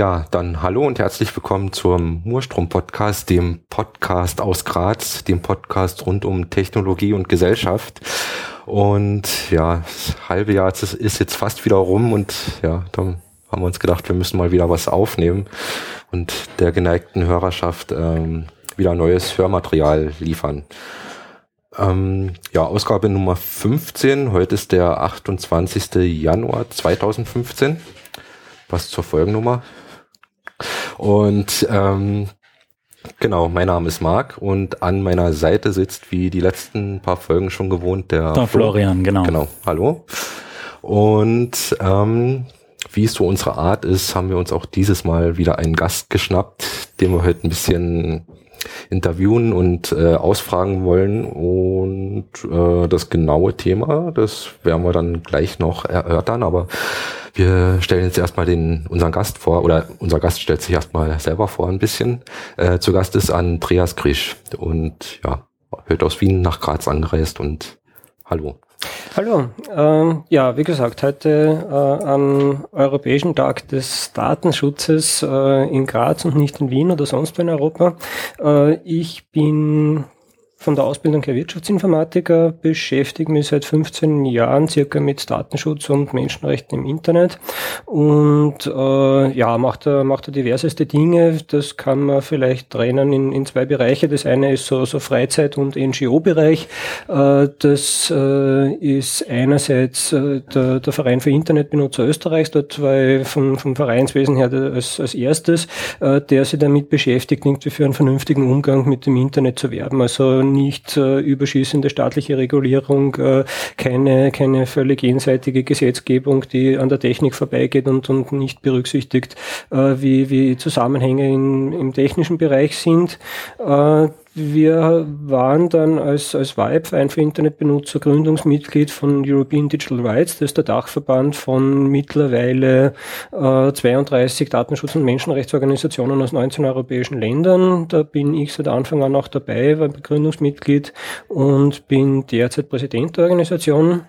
Ja, dann hallo und herzlich willkommen zum Murstrom-Podcast, dem Podcast aus Graz, dem Podcast rund um Technologie und Gesellschaft. Und ja, das halbe Jahr ist jetzt fast wieder rum und ja, dann haben wir uns gedacht, wir müssen mal wieder was aufnehmen und der geneigten Hörerschaft ähm, wieder neues Hörmaterial liefern. Ähm, ja, Ausgabe Nummer 15. Heute ist der 28. Januar 2015. Was zur Folgennummer? Und ähm, genau, mein Name ist Marc und an meiner Seite sitzt, wie die letzten paar Folgen schon gewohnt, der, der Florian, genau. Genau, hallo. Und ähm, wie es so unsere Art ist, haben wir uns auch dieses Mal wieder einen Gast geschnappt, den wir heute ein bisschen interviewen und äh, ausfragen wollen. Und äh, das genaue Thema, das werden wir dann gleich noch erörtern, aber wir stellen jetzt erstmal den, unseren Gast vor, oder unser Gast stellt sich erstmal selber vor ein bisschen. Äh, zu Gast ist Andreas Grisch und ja, heute aus Wien nach Graz angereist und hallo. Hallo, ähm, ja, wie gesagt, heute äh, am Europäischen Tag des Datenschutzes äh, in Graz und nicht in Wien oder sonst wo in Europa. Äh, ich bin von der Ausbildung her Wirtschaftsinformatiker, beschäftige mich seit 15 Jahren circa mit Datenschutz und Menschenrechten im Internet und äh, ja, macht da, macht da diverseste Dinge. Das kann man vielleicht trennen in, in zwei Bereiche. Das eine ist so, so Freizeit- und NGO-Bereich. Äh, das äh, ist einerseits äh, der, der Verein für Internetbenutzer Österreichs, dort war vom, vom Vereinswesen her als, als erstes, äh, der sich damit beschäftigt, irgendwie für einen vernünftigen Umgang mit dem Internet zu werben. Also nicht äh, überschießende staatliche Regulierung, äh, keine, keine völlig jenseitige Gesetzgebung, die an der Technik vorbeigeht und, und nicht berücksichtigt, äh, wie, wie Zusammenhänge in, im technischen Bereich sind. Äh, wir waren dann als, als VIBE, ein für Internetbenutzer, Gründungsmitglied von European Digital Rights. Das ist der Dachverband von mittlerweile äh, 32 Datenschutz- und Menschenrechtsorganisationen aus 19 europäischen Ländern. Da bin ich seit Anfang an auch dabei, war Gründungsmitglied und bin derzeit Präsident der Organisation.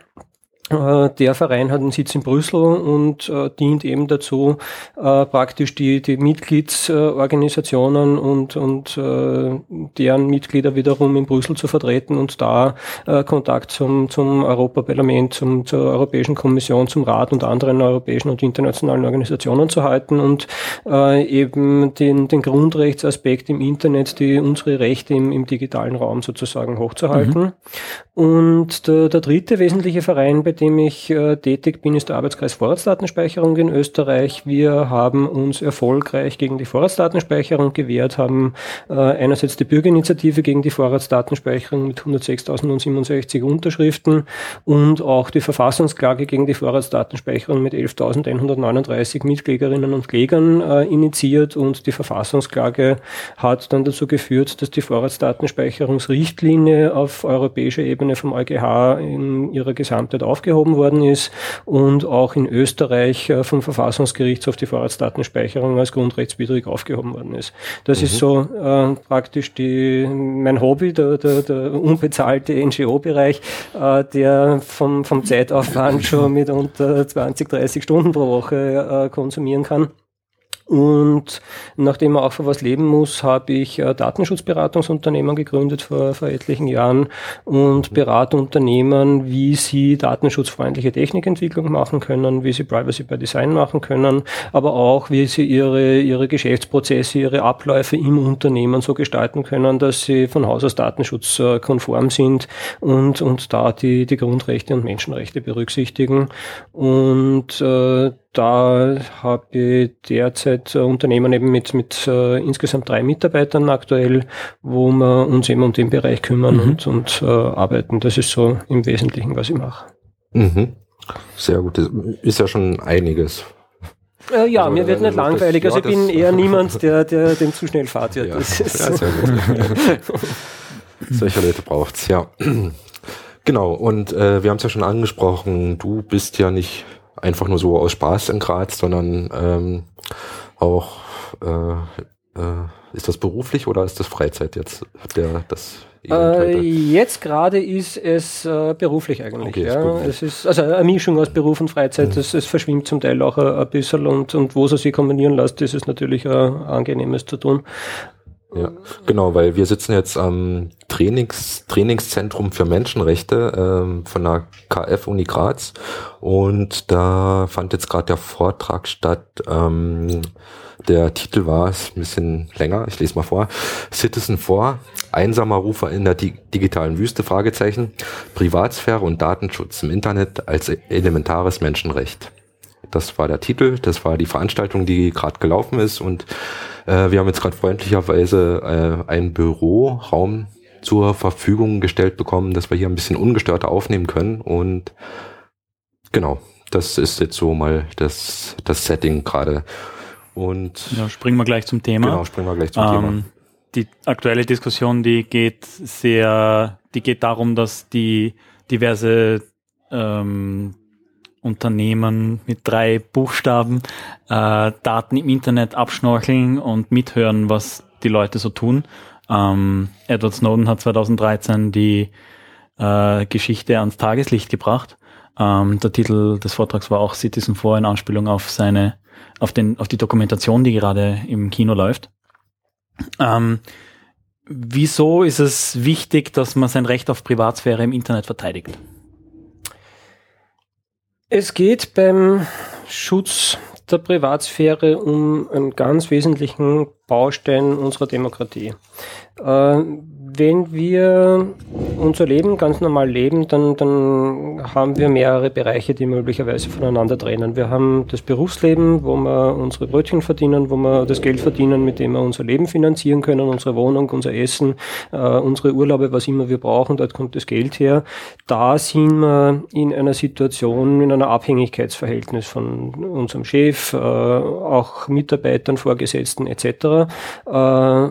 Äh, der Verein hat einen Sitz in Brüssel und äh, dient eben dazu, äh, praktisch die, die Mitgliedsorganisationen und, und äh, deren Mitglieder wiederum in Brüssel zu vertreten und da äh, Kontakt zum, zum Europaparlament, zum, zur Europäischen Kommission, zum Rat und anderen europäischen und internationalen Organisationen zu halten und äh, eben den, den Grundrechtsaspekt im Internet, die unsere Rechte im, im digitalen Raum sozusagen hochzuhalten. Mhm. Und der, der dritte wesentliche Verein, bei dem ich äh, tätig bin, ist der Arbeitskreis Vorratsdatenspeicherung in Österreich. Wir haben uns erfolgreich gegen die Vorratsdatenspeicherung gewehrt, haben äh, einerseits die Bürgerinitiative gegen die Vorratsdatenspeicherung mit 106.067 Unterschriften und auch die Verfassungsklage gegen die Vorratsdatenspeicherung mit 11.139 Mitklägerinnen und Klägern äh, initiiert und die Verfassungsklage hat dann dazu geführt, dass die Vorratsdatenspeicherungsrichtlinie auf europäischer Ebene vom EuGH in ihrer Gesamtheit aufgehoben aufgehoben worden ist und auch in Österreich äh, vom Verfassungsgerichtshof die Vorratsdatenspeicherung als grundrechtswidrig aufgehoben worden ist. Das mhm. ist so äh, praktisch die, mein Hobby, der, der, der unbezahlte NGO-Bereich, äh, der vom, vom Zeitaufwand schon mit unter 20, 30 Stunden pro Woche äh, konsumieren kann. Und nachdem man auch für was leben muss, habe ich äh, Datenschutzberatungsunternehmen gegründet vor, vor etlichen Jahren und berate Unternehmen, wie sie datenschutzfreundliche Technikentwicklung machen können, wie sie Privacy by Design machen können, aber auch, wie sie ihre, ihre Geschäftsprozesse, ihre Abläufe im Unternehmen so gestalten können, dass sie von Haus aus datenschutzkonform sind und, und da die, die Grundrechte und Menschenrechte berücksichtigen. Und äh, da habe ich derzeit Unternehmen eben mit, mit äh, insgesamt drei Mitarbeitern aktuell, wo wir uns eben um den Bereich kümmern mhm. und, und äh, arbeiten. Das ist so im Wesentlichen, was ich mache. Mhm. Sehr gut. Das ist ja schon einiges. Äh, ja, also, mir wird nicht langweilig. Das, also ich bin eher niemand, der, der dem zu schnell fährt. Ja, das ist ja, sehr gut. Solche Leute braucht's, ja. Genau, und äh, wir haben es ja schon angesprochen, du bist ja nicht einfach nur so aus Spaß in Graz, sondern ähm, auch äh, Äh, ist das beruflich oder ist das Freizeit jetzt? Der, das äh, jetzt gerade ist es äh, beruflich eigentlich. Okay, ja. Beruflich. Es ist also eine Mischung aus Beruf und Freizeit. Mhm. Es, es, verschwimmt zum Teil auch ein, ein bisschen und, und wo es sich kombinieren lässt, ist es natürlich ein angenehmes zu tun. Ja, genau, weil wir sitzen jetzt am Trainings, Trainingszentrum für Menschenrechte ähm, von der KF Uni Graz und da fand jetzt gerade der Vortrag statt. Ähm, der Titel war ist ein bisschen länger, ich lese mal vor. Citizen 4, einsamer Rufer in der di digitalen Wüste, Fragezeichen, Privatsphäre und Datenschutz im Internet als elementares Menschenrecht. Das war der Titel, das war die Veranstaltung, die gerade gelaufen ist und äh, wir haben jetzt gerade freundlicherweise äh, einen Büroraum zur Verfügung gestellt bekommen, dass wir hier ein bisschen ungestörter aufnehmen können. Und genau, das ist jetzt so mal das, das Setting gerade. Und ja, springen wir gleich zum Thema. Genau, springen wir gleich zum ähm, Thema. Die aktuelle Diskussion, die geht sehr, die geht darum, dass die diverse ähm, Unternehmen mit drei Buchstaben äh, Daten im Internet abschnorcheln und mithören, was die Leute so tun. Ähm, Edward Snowden hat 2013 die äh, Geschichte ans Tageslicht gebracht. Ähm, der Titel des Vortrags war auch Citizen 4 in Anspielung auf seine, auf den, auf die Dokumentation, die gerade im Kino läuft. Ähm, wieso ist es wichtig, dass man sein Recht auf Privatsphäre im Internet verteidigt? Es geht beim Schutz der Privatsphäre um einen ganz wesentlichen Baustein unserer Demokratie. Äh, wenn wir unser Leben ganz normal leben, dann, dann haben wir mehrere Bereiche, die möglicherweise voneinander trennen. Wir haben das Berufsleben, wo wir unsere Brötchen verdienen, wo wir das Geld verdienen, mit dem wir unser Leben finanzieren können, unsere Wohnung, unser Essen, äh, unsere Urlaube, was immer wir brauchen, dort kommt das Geld her. Da sind wir in einer Situation, in einer Abhängigkeitsverhältnis von unserem Chef, äh, auch Mitarbeitern, Vorgesetzten etc. Äh,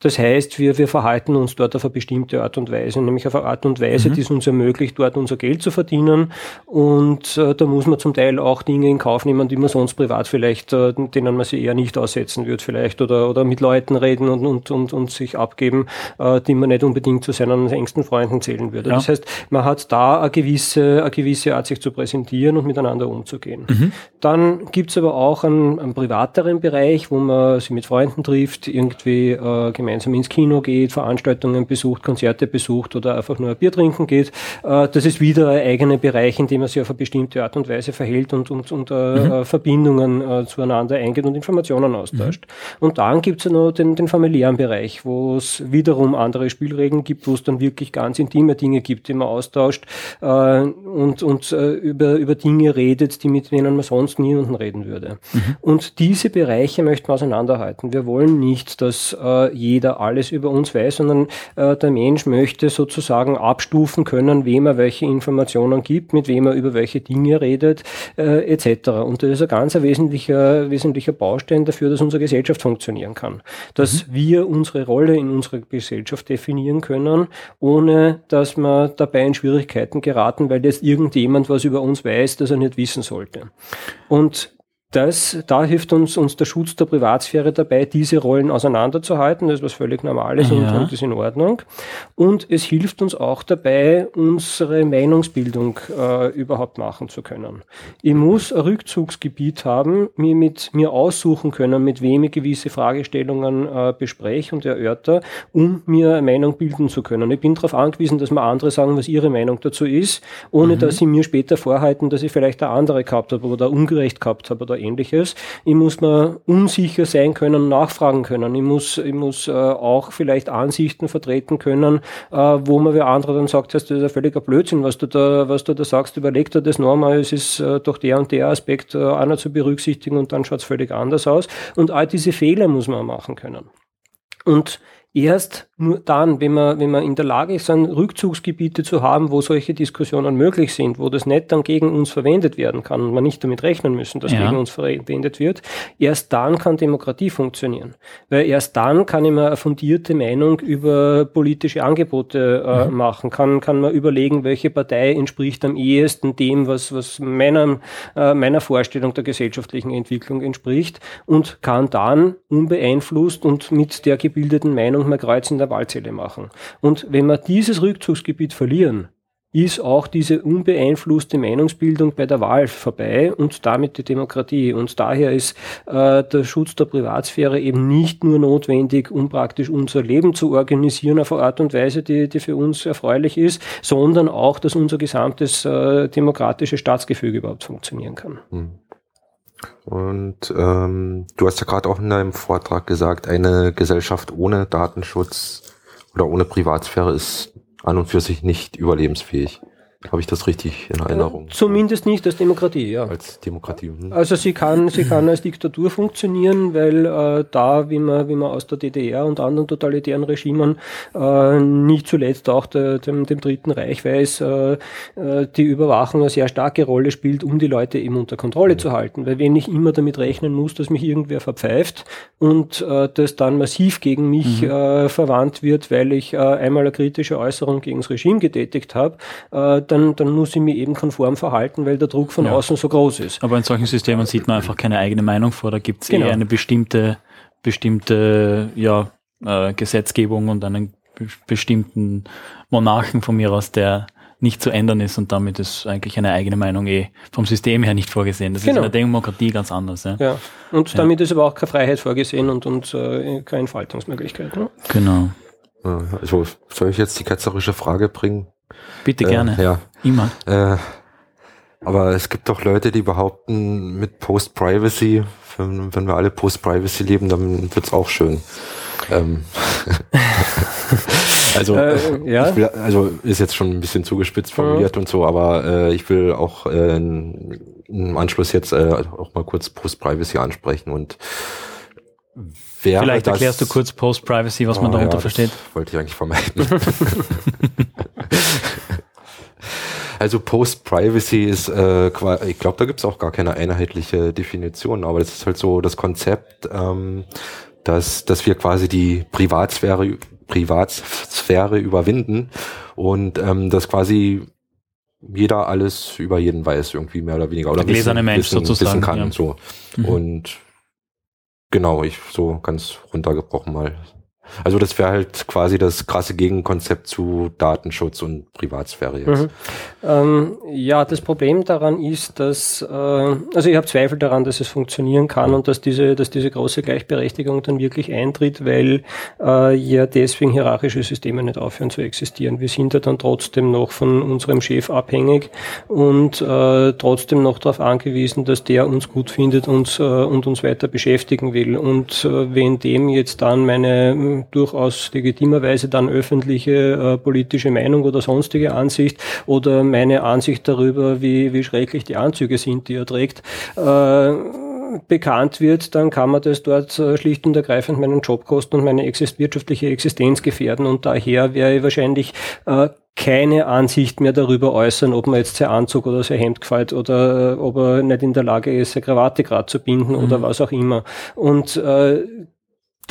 das heißt, wir, wir verhalten uns dort auf eine bestimmte Art und Weise, nämlich auf eine Art und Weise, mhm. die es uns ermöglicht, dort unser Geld zu verdienen. Und äh, da muss man zum Teil auch Dinge in Kauf nehmen, die man sonst privat vielleicht, äh, denen man sich eher nicht aussetzen würde vielleicht oder, oder mit Leuten reden und, und, und, und sich abgeben, äh, die man nicht unbedingt zu seinen engsten Freunden zählen würde. Ja. Das heißt, man hat da eine gewisse, eine gewisse Art, sich zu präsentieren und miteinander umzugehen. Mhm. Dann gibt's aber auch einen, einen privateren Bereich, wo man sich mit Freunden trifft, irgendwie äh, gemeinsam ins Kino geht, Veranstaltungen besucht, Konzerte besucht oder einfach nur ein Bier trinken geht. Äh, das ist wieder ein eigener Bereich, in dem man sich auf eine bestimmte Art und Weise verhält und, und, und äh, mhm. Äh, Verbindungen zueinander eingeht und Informationen austauscht. Mhm. Und dann gibt es ja noch den, den familiären Bereich, wo es wiederum andere Spielregeln gibt, wo es dann wirklich ganz intime Dinge gibt, die man austauscht und, und über, über Dinge redet, die mit denen man sonst niemanden reden würde. Mhm. Und diese Bereiche möchten wir auseinanderhalten. Wir wollen nicht, dass jeder jeder alles über uns weiß, sondern äh, der Mensch möchte sozusagen abstufen können, wem er welche Informationen gibt, mit wem er über welche Dinge redet, äh, etc. Und das ist ein ganz wesentlicher, wesentlicher Baustein dafür, dass unsere Gesellschaft funktionieren kann. Dass mhm. wir unsere Rolle in unserer Gesellschaft definieren können, ohne dass wir dabei in Schwierigkeiten geraten, weil jetzt irgendjemand was über uns weiß, das er nicht wissen sollte. Und das, da hilft uns, uns der Schutz der Privatsphäre dabei, diese Rollen auseinanderzuhalten. Das ist was völlig Normales ja. und, und ist in Ordnung. Und es hilft uns auch dabei, unsere Meinungsbildung äh, überhaupt machen zu können. Ich muss ein Rückzugsgebiet haben, mir mit mir aussuchen können, mit wem ich gewisse Fragestellungen äh, bespreche und erörter, um mir eine Meinung bilden zu können. Ich bin darauf angewiesen, dass mir andere sagen, was ihre Meinung dazu ist, ohne mhm. dass sie mir später vorhalten, dass ich vielleicht eine andere gehabt habe oder ungerecht gehabt habe oder ähnliches. Ich muss mir unsicher sein können, nachfragen können. Ich muss, ich muss äh, auch vielleicht Ansichten vertreten können, äh, wo man wer andere dann sagt, das ist ein völliger Blödsinn, was du da, was du da sagst, überleg dir das nochmal, es ist äh, doch der und der Aspekt äh, einer zu berücksichtigen und dann schaut es völlig anders aus. Und all diese Fehler muss man machen können. Und erst nur dann, wenn man, wenn man in der Lage ist, Rückzugsgebiete zu haben, wo solche Diskussionen möglich sind, wo das nicht dann gegen uns verwendet werden kann und man nicht damit rechnen müssen, dass ja. gegen uns verwendet wird, erst dann kann Demokratie funktionieren. Weil erst dann kann ich mir eine fundierte Meinung über politische Angebote äh, mhm. machen, kann, kann man überlegen, welche Partei entspricht am ehesten dem, was, was meiner, äh, meiner Vorstellung der gesellschaftlichen Entwicklung entspricht und kann dann unbeeinflusst und mit der gebildeten Meinung mal Kreuz in Wahlzelle machen. Und wenn wir dieses Rückzugsgebiet verlieren, ist auch diese unbeeinflusste Meinungsbildung bei der Wahl vorbei und damit die Demokratie. Und daher ist äh, der Schutz der Privatsphäre eben nicht nur notwendig, um praktisch unser Leben zu organisieren auf eine Art und Weise, die, die für uns erfreulich ist, sondern auch, dass unser gesamtes äh, demokratisches Staatsgefüge überhaupt funktionieren kann. Hm. Und ähm, du hast ja gerade auch in deinem Vortrag gesagt, eine Gesellschaft ohne Datenschutz oder ohne Privatsphäre ist an und für sich nicht überlebensfähig. Habe ich das richtig in Erinnerung? Ja, zumindest nicht als Demokratie, ja. Als Demokratie. Hm. Also sie kann, sie kann als Diktatur funktionieren, weil äh, da, wie man, wie man aus der DDR und anderen totalitären Regimen, äh, nicht zuletzt auch der, dem, dem Dritten Reich weiß, äh, äh, die Überwachung eine sehr starke Rolle spielt, um die Leute eben unter Kontrolle mhm. zu halten. Weil wenn ich immer damit rechnen muss, dass mich irgendwer verpfeift und äh, das dann massiv gegen mich mhm. äh, verwandt wird, weil ich äh, einmal eine kritische Äußerung gegen das Regime getätigt habe, äh, dann, dann muss ich mich eben konform verhalten, weil der Druck von ja. außen so groß ist. Aber in solchen Systemen sieht man einfach keine eigene Meinung vor. Da gibt es genau. eher eine bestimmte, bestimmte ja, äh, Gesetzgebung und einen bestimmten Monarchen von mir aus, der nicht zu ändern ist und damit ist eigentlich eine eigene Meinung eh vom System her nicht vorgesehen. Das genau. ist in der Demokratie ganz anders. Ja, ja. und damit ist aber auch keine Freiheit vorgesehen und, und äh, keine Entfaltungsmöglichkeit. Ne? Genau. Also soll ich jetzt die ketzerische Frage bringen? Bitte gerne. Äh, ja. Immer. Äh, aber es gibt doch Leute, die behaupten, mit Post-Privacy, wenn, wenn, wir alle Post-Privacy leben, dann wird's auch schön. Ähm. also, äh, ja? will, also ist jetzt schon ein bisschen zugespitzt formuliert ja. und so, aber äh, ich will auch äh, im Anschluss jetzt äh, auch mal kurz Post-Privacy ansprechen und Vielleicht erklärst du kurz Post-Privacy, was oh, man darunter ja, versteht. Wollte ich eigentlich vermeiden. also Post-Privacy ist, äh, ich glaube, da gibt es auch gar keine einheitliche Definition, aber das ist halt so das Konzept, ähm, dass, dass wir quasi die Privatsphäre, Privatsphäre überwinden und ähm, dass quasi jeder alles über jeden weiß, irgendwie mehr oder weniger. Oder Der gläserne Mensch wissen, sozusagen. Wissen kann ja. so. Mhm. Und Genau, ich so ganz runtergebrochen mal also das wäre halt quasi das krasse Gegenkonzept zu Datenschutz und Privatsphäre jetzt. Mhm. Ähm, ja, das Problem daran ist, dass, äh, also ich habe Zweifel daran, dass es funktionieren kann und dass diese, dass diese große Gleichberechtigung dann wirklich eintritt, weil äh, ja deswegen hierarchische Systeme nicht aufhören zu existieren. Wir sind ja dann trotzdem noch von unserem Chef abhängig und äh, trotzdem noch darauf angewiesen, dass der uns gut findet und, äh, und uns weiter beschäftigen will. Und äh, wenn dem jetzt dann meine durchaus legitimerweise dann öffentliche äh, politische Meinung oder sonstige Ansicht oder meine Ansicht darüber, wie, wie schrecklich die Anzüge sind, die er trägt, äh, bekannt wird, dann kann man das dort äh, schlicht und ergreifend meinen Job kosten und meine exist wirtschaftliche Existenz gefährden. Und daher wäre ich wahrscheinlich äh, keine Ansicht mehr darüber äußern, ob man jetzt sein Anzug oder sein Hemd gefällt oder äh, ob er nicht in der Lage ist, seine Krawatte gerade zu binden mhm. oder was auch immer. Und äh,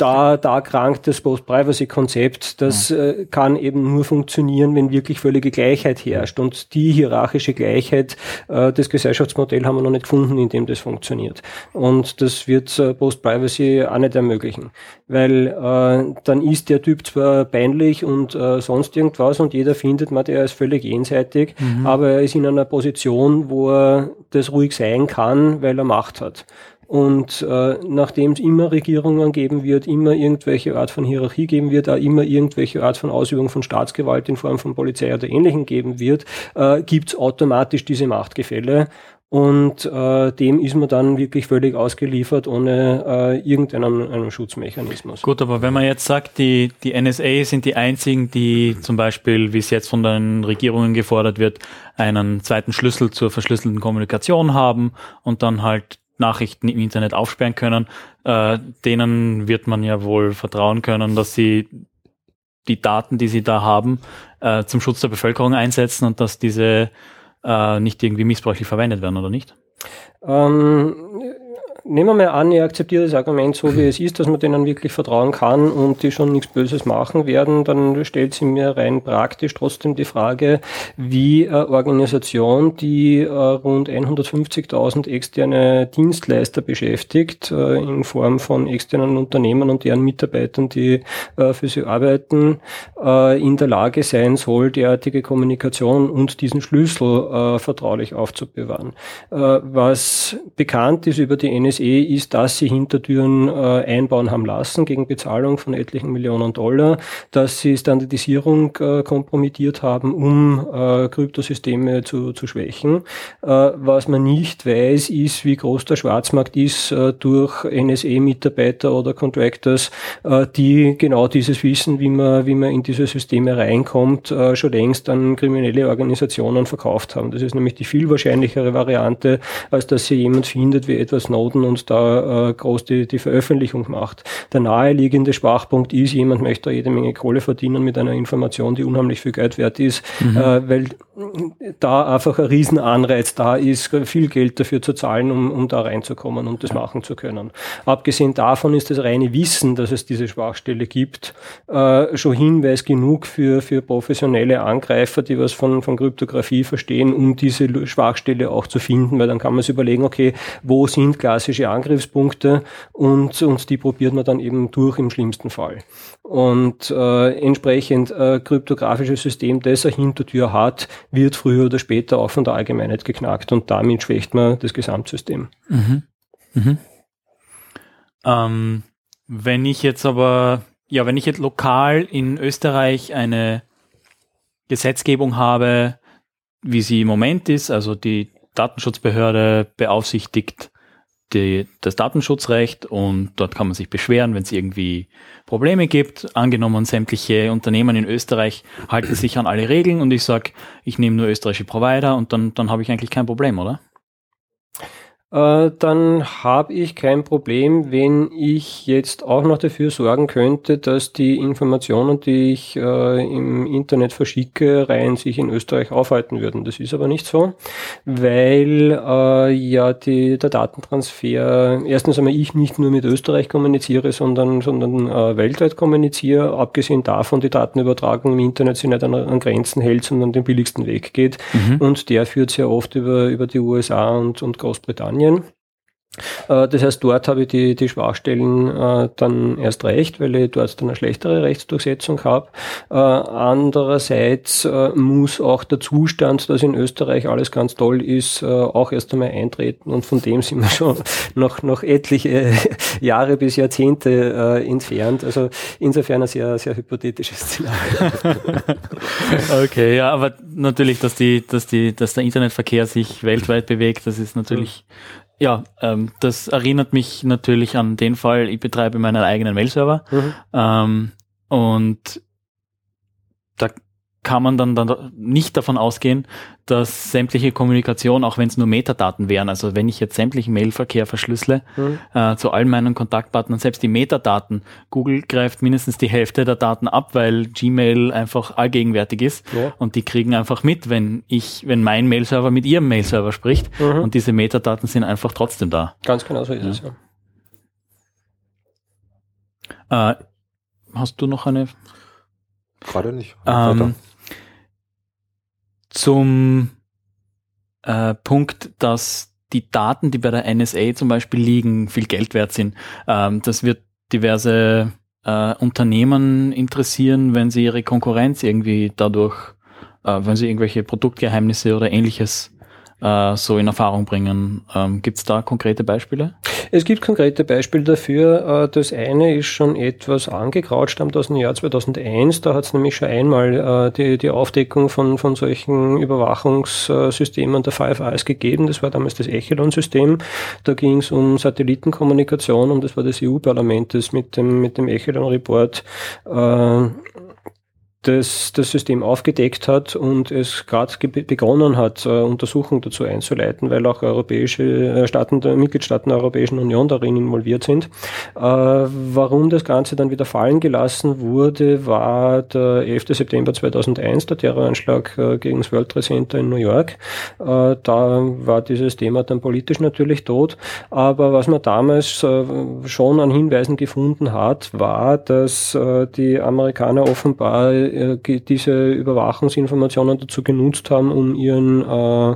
da, da krankt das Post-Privacy-Konzept. Das äh, kann eben nur funktionieren, wenn wirklich völlige Gleichheit herrscht. Und die hierarchische Gleichheit, äh, das Gesellschaftsmodell haben wir noch nicht gefunden, in dem das funktioniert. Und das wird äh, Post-Privacy auch nicht ermöglichen. Weil äh, dann ist der Typ zwar peinlich und äh, sonst irgendwas und jeder findet man, der ist völlig jenseitig, mhm. aber er ist in einer Position, wo er das ruhig sein kann, weil er Macht hat. Und äh, nachdem es immer Regierungen geben wird, immer irgendwelche Art von Hierarchie geben wird, auch immer irgendwelche Art von Ausübung von Staatsgewalt in Form von Polizei oder Ähnlichem geben wird, äh, gibt es automatisch diese Machtgefälle. Und äh, dem ist man dann wirklich völlig ausgeliefert ohne äh, irgendeinen einen Schutzmechanismus. Gut, aber wenn man jetzt sagt, die, die NSA sind die einzigen, die zum Beispiel, wie es jetzt von den Regierungen gefordert wird, einen zweiten Schlüssel zur verschlüsselten Kommunikation haben und dann halt Nachrichten im Internet aufsperren können, äh, denen wird man ja wohl vertrauen können, dass sie die Daten, die sie da haben, äh, zum Schutz der Bevölkerung einsetzen und dass diese äh, nicht irgendwie missbräuchlich verwendet werden, oder nicht? Ähm, nehmen wir mal an, ihr akzeptiert das Argument so, wie es ist, dass man denen wirklich vertrauen kann und die schon nichts Böses machen werden, dann stellt sie mir rein praktisch trotzdem die Frage, wie eine Organisation, die äh, rund 150.000 externe Dienstleister beschäftigt, äh, in Form von externen Unternehmen und deren Mitarbeitern, die äh, für sie arbeiten, in der Lage sein soll, derartige Kommunikation und diesen Schlüssel vertraulich aufzubewahren. Was bekannt ist über die NSA, ist, dass sie Hintertüren äh, einbauen haben lassen gegen Bezahlung von etlichen Millionen Dollar, dass sie Standardisierung äh, kompromittiert haben, um äh, Kryptosysteme zu, zu schwächen. Äh, was man nicht weiß, ist, wie groß der Schwarzmarkt ist äh, durch NSA-Mitarbeiter oder Contractors, äh, die genau dieses Wissen, wie man, wie man in diese Systeme reinkommt, schon längst an kriminelle Organisationen verkauft haben. Das ist nämlich die viel wahrscheinlichere Variante, als dass sie jemand findet wie etwa Snowden Daten und da äh, groß die, die Veröffentlichung macht. Der naheliegende Schwachpunkt ist, jemand möchte da jede Menge Kohle verdienen mit einer Information, die unheimlich viel Geld wert ist, mhm. äh, weil da einfach ein Riesenanreiz da ist, viel Geld dafür zu zahlen, um, um da reinzukommen und das machen zu können. Abgesehen davon ist das reine Wissen, dass es diese Schwachstelle gibt, äh, schon Hinweis genug für, für professionelle Angreifer, die was von, von Kryptographie verstehen, um diese Schwachstelle auch zu finden, weil dann kann man sich überlegen, okay, wo sind klassische Angriffspunkte und, und die probiert man dann eben durch im schlimmsten Fall. Und äh, entsprechend äh, kryptografisches System, das eine Hintertür hat, wird früher oder später auch von der Allgemeinheit geknackt und damit schwächt man das Gesamtsystem. Mhm. Mhm. Ähm, wenn ich jetzt aber, ja, wenn ich jetzt lokal in Österreich eine Gesetzgebung habe, wie sie im Moment ist, also die Datenschutzbehörde beaufsichtigt die, das Datenschutzrecht und dort kann man sich beschweren, wenn es irgendwie Probleme gibt. Angenommen, sämtliche Unternehmen in Österreich halten sich an alle Regeln und ich sage, ich nehme nur österreichische Provider und dann, dann habe ich eigentlich kein Problem, oder? Äh, dann habe ich kein Problem, wenn ich jetzt auch noch dafür sorgen könnte, dass die Informationen, die ich äh, im Internet verschicke, rein sich in Österreich aufhalten würden. Das ist aber nicht so, weil äh, ja die, der Datentransfer, erstens einmal ich nicht nur mit Österreich kommuniziere, sondern, sondern äh, weltweit kommuniziere. Abgesehen davon, die Datenübertragung im Internet sich nicht an, an Grenzen hält, sondern den billigsten Weg geht. Mhm. Und der führt sehr oft über, über die USA und, und Großbritannien. Großbritannien. Äh, das heißt, dort habe ich die, die Schwachstellen äh, dann erst recht, weil ich dort dann eine schlechtere Rechtsdurchsetzung habe. Äh, andererseits äh, muss auch der Zustand, dass in Österreich alles ganz toll ist, äh, auch erst einmal eintreten und von dem sind wir schon noch, noch etliche Jahre bis Jahrzehnte äh, entfernt. Also insofern ein sehr, sehr hypothetisches Szenario. okay, ja, aber natürlich, dass die, dass die, dass der Internetverkehr sich weltweit bewegt, das ist natürlich ja, ähm, das erinnert mich natürlich an den Fall, ich betreibe meinen eigenen Mail-Server mhm. ähm, und da kann man dann, dann nicht davon ausgehen, dass sämtliche Kommunikation, auch wenn es nur Metadaten wären, also wenn ich jetzt sämtlichen Mailverkehr verschlüssele mhm. äh, zu allen meinen Kontaktpartnern, selbst die Metadaten, Google greift mindestens die Hälfte der Daten ab, weil Gmail einfach allgegenwärtig ist ja. und die kriegen einfach mit, wenn ich, wenn mein Mail-Server mit ihrem Mail-Server spricht mhm. und diese Metadaten sind einfach trotzdem da. Ganz genau so ist ja. es, ja. Äh, hast du noch eine? Gerade nicht. Ähm, zum äh, Punkt, dass die Daten, die bei der NSA zum Beispiel liegen, viel Geld wert sind. Ähm, das wird diverse äh, Unternehmen interessieren, wenn sie ihre Konkurrenz irgendwie dadurch, äh, wenn sie irgendwelche Produktgeheimnisse oder ähnliches äh, so in Erfahrung bringen. Ähm, Gibt es da konkrete Beispiele? Es gibt konkrete Beispiele dafür. Äh, das eine ist schon etwas angekraut, stammt aus dem Jahr 2001. Da hat es nämlich schon einmal äh, die, die Aufdeckung von, von solchen Überwachungssystemen der Five Eyes gegeben. Das war damals das Echelon-System. Da ging es um Satellitenkommunikation und das war das EU-Parlament, das mit dem, mit dem Echelon-Report äh, das, das System aufgedeckt hat und es gerade begonnen hat, äh, Untersuchungen dazu einzuleiten, weil auch europäische äh, Staaten, der Mitgliedstaaten der Europäischen Union darin involviert sind. Äh, warum das Ganze dann wieder fallen gelassen wurde, war der 11. September 2001, der Terroranschlag äh, gegen das World Trade Center in New York. Äh, da war dieses Thema dann politisch natürlich tot. Aber was man damals äh, schon an Hinweisen gefunden hat, war, dass die Amerikaner offenbar äh, diese Überwachungsinformationen dazu genutzt haben, um ihren äh,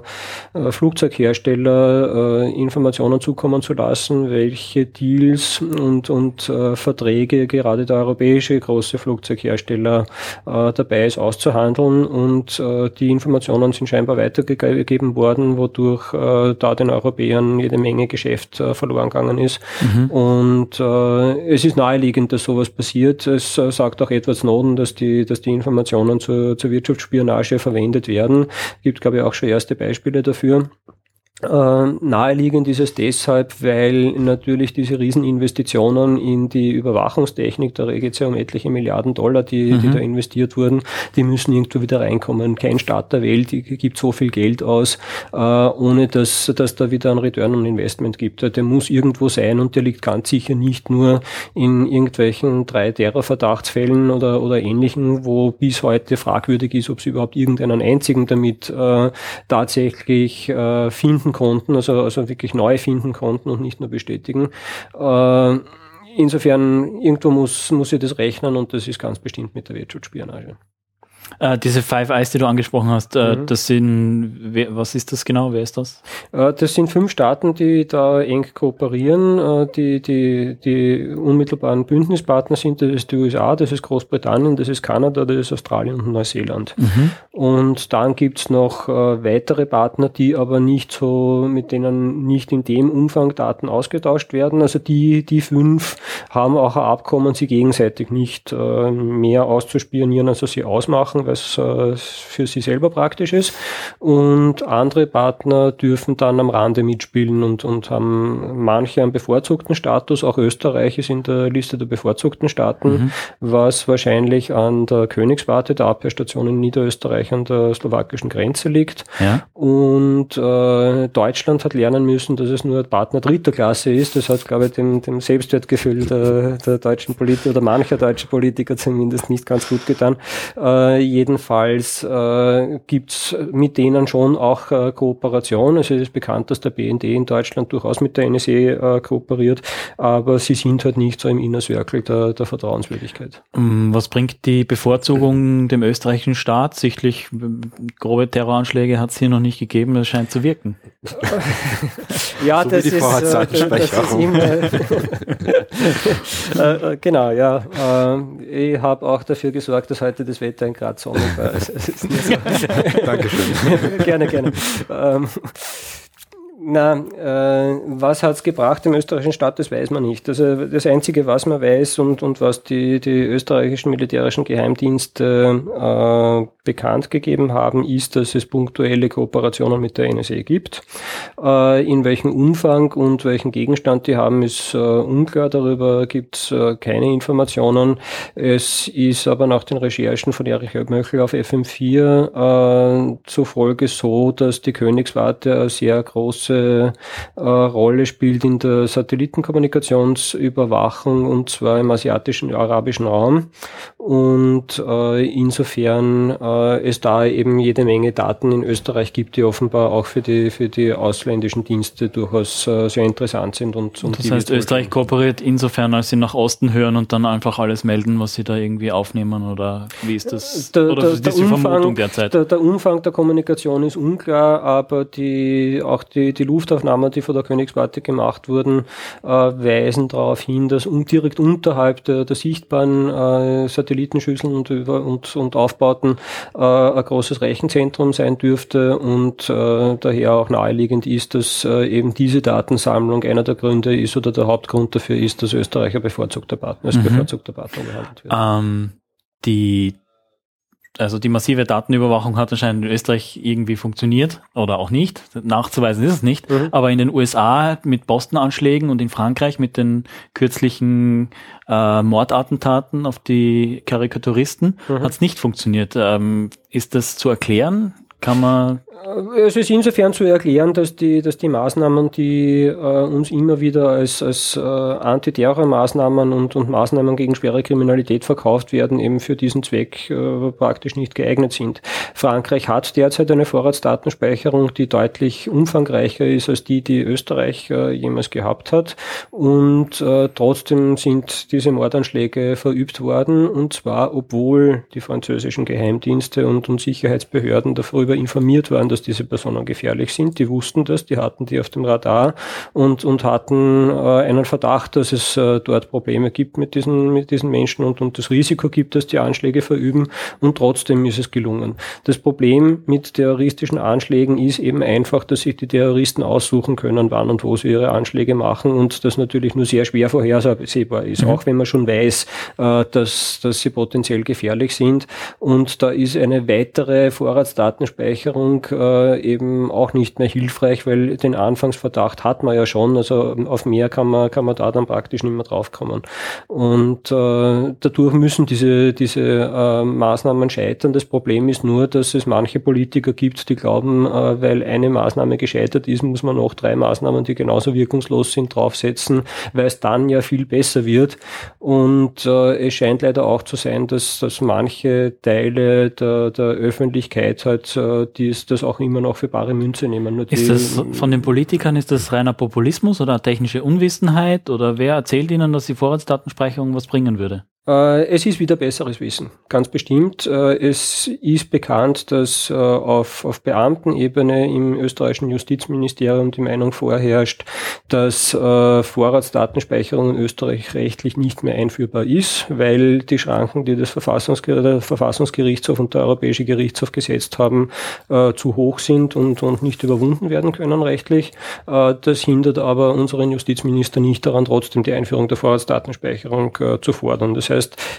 äh, Flugzeughersteller äh, Informationen zukommen zu lassen, welche Deals und, und äh, Verträge gerade der europäische große Flugzeughersteller äh, dabei ist auszuhandeln und äh, die Informationen sind scheinbar weitergegeben worden, wodurch äh, da den Europäern jede Menge Geschäft äh, verloren gegangen ist. Mhm. Und äh, es ist naheliegend, dass sowas passiert. Es äh, sagt auch Edward Snowden, dass die, dass die Informationen zur, zur Wirtschaftsspionage verwendet werden. Gibt, glaube ich, auch schon erste Beispiele dafür. Äh, naheliegend ist es deshalb, weil natürlich diese Rieseninvestitionen in die Überwachungstechnik, da geht es ja um etliche Milliarden Dollar, die, mhm. die da investiert wurden, die müssen irgendwo wieder reinkommen. Kein Staat der Welt gibt so viel Geld aus, äh, ohne dass, dass da wieder ein Return on Investment gibt. Der muss irgendwo sein und der liegt ganz sicher nicht nur in irgendwelchen drei Terror-Verdachtsfällen oder, oder ähnlichen, wo bis heute fragwürdig ist, ob sie überhaupt irgendeinen einzigen damit äh, tatsächlich äh, finden konnten, also, also wirklich neu finden konnten und nicht nur bestätigen. Äh, insofern, irgendwo muss, muss ich das rechnen und das ist ganz bestimmt mit der Wirtschaftsspionage. Äh, diese Five Eyes, die du angesprochen hast, äh, mhm. das sind, wer, was ist das genau? Wer ist das? Äh, das sind fünf Staaten, die da eng kooperieren, äh, die, die, die unmittelbaren Bündnispartner sind. Das ist die USA, das ist Großbritannien, das ist Kanada, das ist Australien und Neuseeland. Mhm. Und dann gibt's noch äh, weitere Partner, die aber nicht so, mit denen nicht in dem Umfang Daten ausgetauscht werden. Also die, die fünf haben auch ein Abkommen, sie gegenseitig nicht äh, mehr auszuspionieren, als sie ausmachen machen, weil es äh, für sie selber praktisch ist. Und andere Partner dürfen dann am Rande mitspielen und, und haben manche einen bevorzugten Status. Auch Österreich ist in der Liste der bevorzugten Staaten, mhm. was wahrscheinlich an der Königswarte, der Abwehrstation in Niederösterreich an der slowakischen Grenze liegt. Ja. Und äh, Deutschland hat lernen müssen, dass es nur Partner dritter Klasse ist. Das hat, glaube ich, dem, dem Selbstwertgefühl der, der deutschen Politiker oder mancher deutscher Politiker zumindest nicht ganz gut getan. Äh, jedenfalls äh, gibt mit denen schon auch äh, Kooperation. Also es ist bekannt, dass der BND in Deutschland durchaus mit der NSE äh, kooperiert, aber sie sind halt nicht so im Inner Circle der, der Vertrauenswürdigkeit. Mm, was bringt die Bevorzugung dem österreichischen Staat? Sichtlich grobe Terroranschläge hat es hier noch nicht gegeben, das scheint zu wirken. ja, so das, ist, äh, das ist immer, äh, äh, genau, ja. Äh, ich habe auch dafür gesorgt, dass heute das Wetter in War. Also, Dankeschön. gerne, gerne. Ähm, na, äh, was hat's gebracht im österreichischen Staat, das weiß man nicht. Also das Einzige, was man weiß und, und was die, die österreichischen militärischen Geheimdienste äh, bekannt gegeben haben, ist, dass es punktuelle Kooperationen mit der NSA gibt. Äh, in welchem Umfang und welchen Gegenstand die haben, ist äh, unklar. Darüber gibt's äh, keine Informationen. Es ist aber nach den Recherchen von Erich Möchel auf FM4 äh, zufolge so, dass die Königswarte sehr große große äh, Rolle spielt in der Satellitenkommunikationsüberwachung und zwar im asiatischen, arabischen Raum. Und äh, insofern äh, es da eben jede Menge Daten in Österreich gibt, die offenbar auch für die, für die ausländischen Dienste durchaus äh, sehr interessant sind. Und, und das heißt, Österreich kooperiert insofern, als sie nach Osten hören und dann einfach alles melden, was sie da irgendwie aufnehmen oder wie ist das? Der, oder der, ist die Umfang, Vermutung derzeit? Der, der Umfang der Kommunikation ist unklar, aber die, auch die, die Luftaufnahmen, die von der Königswarte gemacht wurden, äh, weisen darauf hin, dass um, direkt unterhalb der, der sichtbaren äh, Satellitenschüsseln und, über, und, und Aufbauten äh, ein großes Rechenzentrum sein dürfte und äh, daher auch naheliegend ist, dass äh, eben diese Datensammlung einer der Gründe ist oder der Hauptgrund dafür ist, dass Österreich ein bevorzugter Partner, als mhm. bevorzugter Partner behandelt wird. Ähm, die also die massive Datenüberwachung hat anscheinend in Österreich irgendwie funktioniert oder auch nicht. Nachzuweisen ist es nicht. Mhm. Aber in den USA mit Boston-Anschlägen und in Frankreich mit den kürzlichen äh, Mordattentaten auf die Karikaturisten mhm. hat es nicht funktioniert. Ähm, ist das zu erklären? Kann man es ist insofern zu erklären, dass die, dass die Maßnahmen, die äh, uns immer wieder als, als äh, Antiterrormaßnahmen und, und Maßnahmen gegen schwere Kriminalität verkauft werden, eben für diesen Zweck äh, praktisch nicht geeignet sind. Frankreich hat derzeit eine Vorratsdatenspeicherung, die deutlich umfangreicher ist als die, die Österreich äh, jemals gehabt hat. Und äh, trotzdem sind diese Mordanschläge verübt worden, und zwar obwohl die französischen Geheimdienste und, und Sicherheitsbehörden darüber informiert waren, dass diese Personen gefährlich sind. Die wussten das, die hatten die auf dem Radar und, und hatten äh, einen Verdacht, dass es äh, dort Probleme gibt mit diesen, mit diesen Menschen und, und das Risiko gibt, dass die Anschläge verüben und trotzdem ist es gelungen. Das Problem mit terroristischen Anschlägen ist eben einfach, dass sich die Terroristen aussuchen können, wann und wo sie ihre Anschläge machen und das natürlich nur sehr schwer vorhersehbar ist, mhm. auch wenn man schon weiß, äh, dass, dass sie potenziell gefährlich sind. Und da ist eine weitere Vorratsdatenspeicherung äh, eben auch nicht mehr hilfreich, weil den Anfangsverdacht hat man ja schon. Also auf mehr kann man, kann man da dann praktisch nicht mehr draufkommen. Und äh, dadurch müssen diese, diese äh, Maßnahmen scheitern. Das Problem ist nur, dass es manche Politiker gibt, die glauben, äh, weil eine Maßnahme gescheitert ist, muss man noch drei Maßnahmen, die genauso wirkungslos sind, draufsetzen, weil es dann ja viel besser wird. Und äh, es scheint leider auch zu sein, dass, dass manche Teile der, der Öffentlichkeit halt äh, dies, das auch immer noch für bare Münze nehmen. Nur ist das von den Politikern, ist das reiner Populismus oder technische Unwissenheit oder wer erzählt ihnen, dass die Vorratsdatenspeicherung was bringen würde? Äh, es ist wieder besseres Wissen, ganz bestimmt. Äh, es ist bekannt, dass äh, auf, auf Beamtenebene im österreichischen Justizministerium die Meinung vorherrscht, dass Vorratsdatenspeicherung in Österreich rechtlich nicht mehr einführbar ist, weil die Schranken, die das Verfassungsger der Verfassungsgerichtshof und der Europäische Gerichtshof gesetzt haben, zu hoch sind und, und nicht überwunden werden können rechtlich. Das hindert aber unseren Justizminister nicht daran, trotzdem die Einführung der Vorratsdatenspeicherung zu fordern. Das heißt,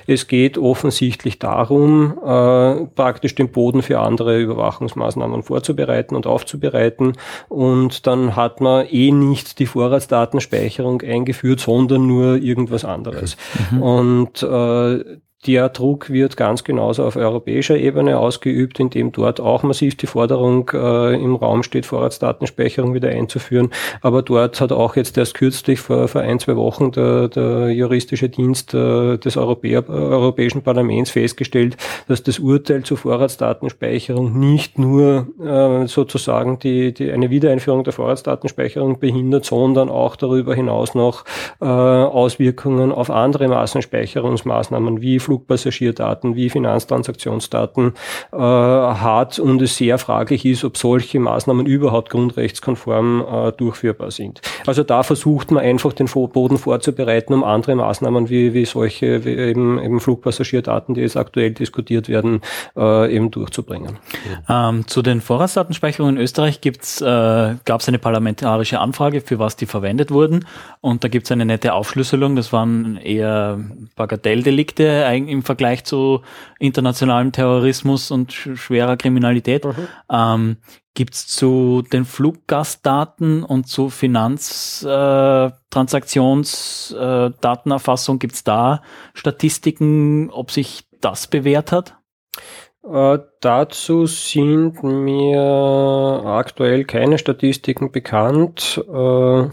es geht offensichtlich darum, äh, praktisch den Boden für andere Überwachungsmaßnahmen vorzubereiten und aufzubereiten. Und dann hat man eh nicht die Vorratsdatenspeicherung eingeführt, sondern nur irgendwas anderes. Mhm. Und äh, der Druck wird ganz genauso auf europäischer Ebene ausgeübt, indem dort auch massiv die Forderung äh, im Raum steht, Vorratsdatenspeicherung wieder einzuführen. Aber dort hat auch jetzt erst kürzlich vor, vor ein, zwei Wochen der, der juristische Dienst äh, des Europä Europäischen Parlaments festgestellt, dass das Urteil zur Vorratsdatenspeicherung nicht nur äh, sozusagen die, die eine Wiedereinführung der Vorratsdatenspeicherung behindert, sondern auch darüber hinaus noch äh, Auswirkungen auf andere Massenspeicherungsmaßnahmen wie Flug Flugpassagierdaten wie Finanztransaktionsdaten äh, hat und es sehr fraglich ist, ob solche Maßnahmen überhaupt grundrechtskonform äh, durchführbar sind. Also da versucht man einfach den Boden vorzubereiten, um andere Maßnahmen wie, wie solche wie eben, eben Flugpassagierdaten, die jetzt aktuell diskutiert werden, äh, eben durchzubringen. Ähm, zu den Vorratsdatenspeicherungen in Österreich äh, gab es eine parlamentarische Anfrage, für was die verwendet wurden. Und da gibt es eine nette Aufschlüsselung. Das waren eher Bagatelldelikte im Vergleich zu internationalem Terrorismus und schwerer Kriminalität. Mhm. Ähm, Gibt es zu den Fluggastdaten und zu Finanztransaktionsdatenerfassung, äh, gibt es da Statistiken, ob sich das bewährt hat? Äh, dazu sind mir aktuell keine Statistiken bekannt. Äh,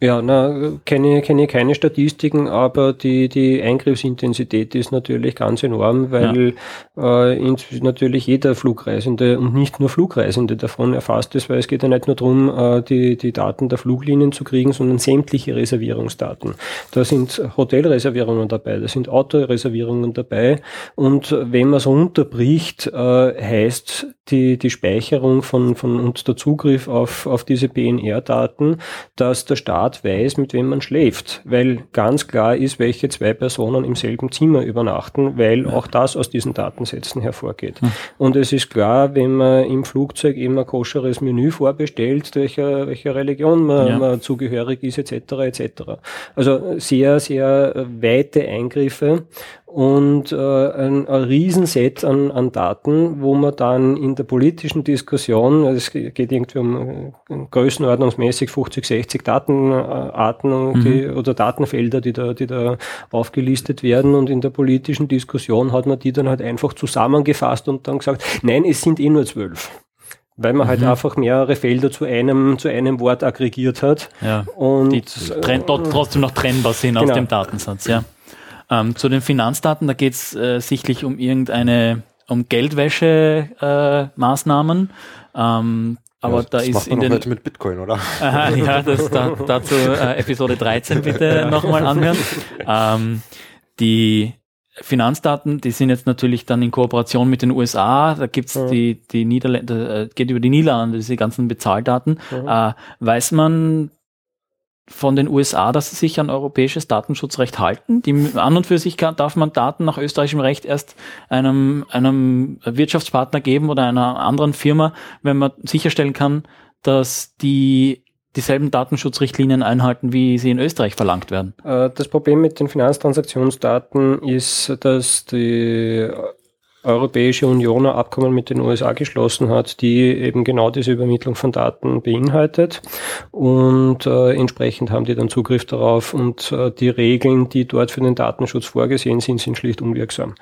ja, na, kenne, kenne keine Statistiken, aber die, die Eingriffsintensität ist natürlich ganz enorm, weil ja. äh, natürlich jeder Flugreisende und nicht nur Flugreisende davon erfasst ist, weil es geht ja nicht nur darum, äh, die, die Daten der Fluglinien zu kriegen, sondern sämtliche Reservierungsdaten. Da sind Hotelreservierungen dabei, da sind Autoreservierungen dabei und wenn man es runterbricht, äh, heißt die, die Speicherung von, von und der Zugriff auf, auf diese PNR-Daten, dass der Staat Staat weiß, mit wem man schläft, weil ganz klar ist, welche zwei Personen im selben Zimmer übernachten, weil auch das aus diesen Datensätzen hervorgeht. Hm. Und es ist klar, wenn man im Flugzeug immer koscheres Menü vorbestellt, welcher, welcher Religion man, ja. man zugehörig ist, etc., etc. Also sehr, sehr weite Eingriffe und äh, ein, ein Riesenset an, an Daten, wo man dann in der politischen Diskussion, also es geht irgendwie um äh, größenordnungsmäßig 50, 60 Datenarten mhm. die, oder Datenfelder, die da, die da aufgelistet werden und in der politischen Diskussion hat man die dann halt einfach zusammengefasst und dann gesagt, nein, es sind eh nur zwölf weil man halt mhm. einfach mehrere Felder zu einem, zu einem Wort aggregiert hat. Ja, und die trennt, trotzdem noch trennbar sind genau. aus dem Datensatz, ja. Ähm, zu den Finanzdaten, da geht es äh, sichtlich um irgendeine, um Geldwäsche-Maßnahmen. Äh, ähm, aber ja, da ist in den mit Bitcoin, oder? Aha, ja, das da, dazu äh, Episode 13 bitte nochmal anhören. Ähm, die Finanzdaten, die sind jetzt natürlich dann in Kooperation mit den USA. Da gibt's ja. die die Niederlande, äh, geht über die Niederlande diese ganzen Bezahldaten. Ja. Äh, weiß man von den USA, dass sie sich an europäisches Datenschutzrecht halten. Die, an und für sich kann, darf man Daten nach österreichischem Recht erst einem, einem Wirtschaftspartner geben oder einer anderen Firma, wenn man sicherstellen kann, dass die dieselben Datenschutzrichtlinien einhalten, wie sie in Österreich verlangt werden. Äh, das Problem mit den Finanztransaktionsdaten ist, dass die Europäische Union ein Abkommen mit den USA geschlossen hat, die eben genau diese Übermittlung von Daten beinhaltet. Und äh, entsprechend haben die dann Zugriff darauf. Und äh, die Regeln, die dort für den Datenschutz vorgesehen sind, sind schlicht unwirksam.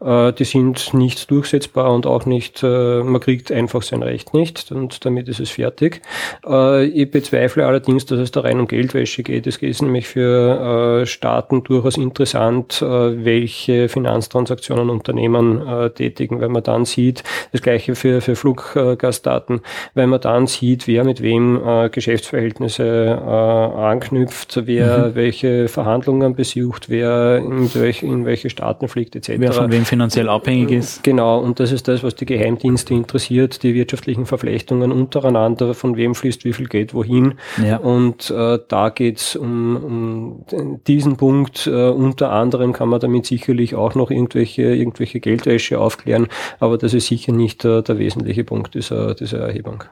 Äh, die sind nicht durchsetzbar und auch nicht, äh, man kriegt einfach sein Recht nicht und damit ist es fertig. Äh, ich bezweifle allerdings, dass es da rein um Geldwäsche geht. Es ist nämlich für äh, Staaten durchaus interessant, welche Finanztransaktionen Unternehmen äh, tätigen, wenn man dann sieht, das gleiche für, für Fluggastdaten, wenn man dann sieht, wer mit wem äh, Geschäftsverhältnisse äh, anknüpft, wer mhm. welche Verhandlungen besucht, wer in, welch, in welche Staaten fliegt etc. Wer von wem finanziell abhängig ist. Genau, und das ist das, was die Geheimdienste interessiert, die wirtschaftlichen Verflechtungen untereinander, von wem fließt wie viel Geld wohin. Ja. Und äh, da geht's um, um diesen Punkt. Äh, unter anderem kann man damit sicherlich auch noch irgendwelche, irgendwelche Geldwäsche aufklären, aber das ist sicher nicht äh, der wesentliche Punkt dieser, dieser Erhebung.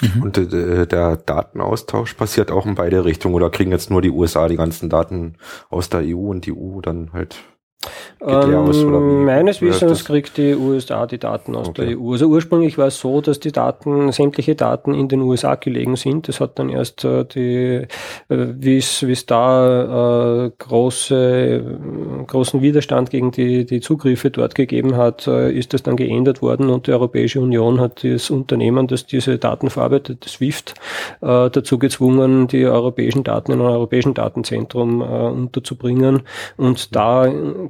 Mhm. Und äh, der Datenaustausch passiert auch in beide Richtungen oder kriegen jetzt nur die USA die ganzen Daten aus der EU und die EU dann halt ähm, aus, meines Wissens kriegt die USA die Daten aus okay. der EU. Also ursprünglich war es so, dass die Daten, sämtliche Daten in den USA gelegen sind. Das hat dann erst äh, die, äh, wie es da äh, große, großen Widerstand gegen die, die Zugriffe dort gegeben hat, äh, ist das dann geändert worden und die Europäische Union hat das Unternehmen, das diese Daten verarbeitet, das SWIFT, dazu gezwungen, die europäischen Daten in einem europäischen Datenzentrum unterzubringen. Und da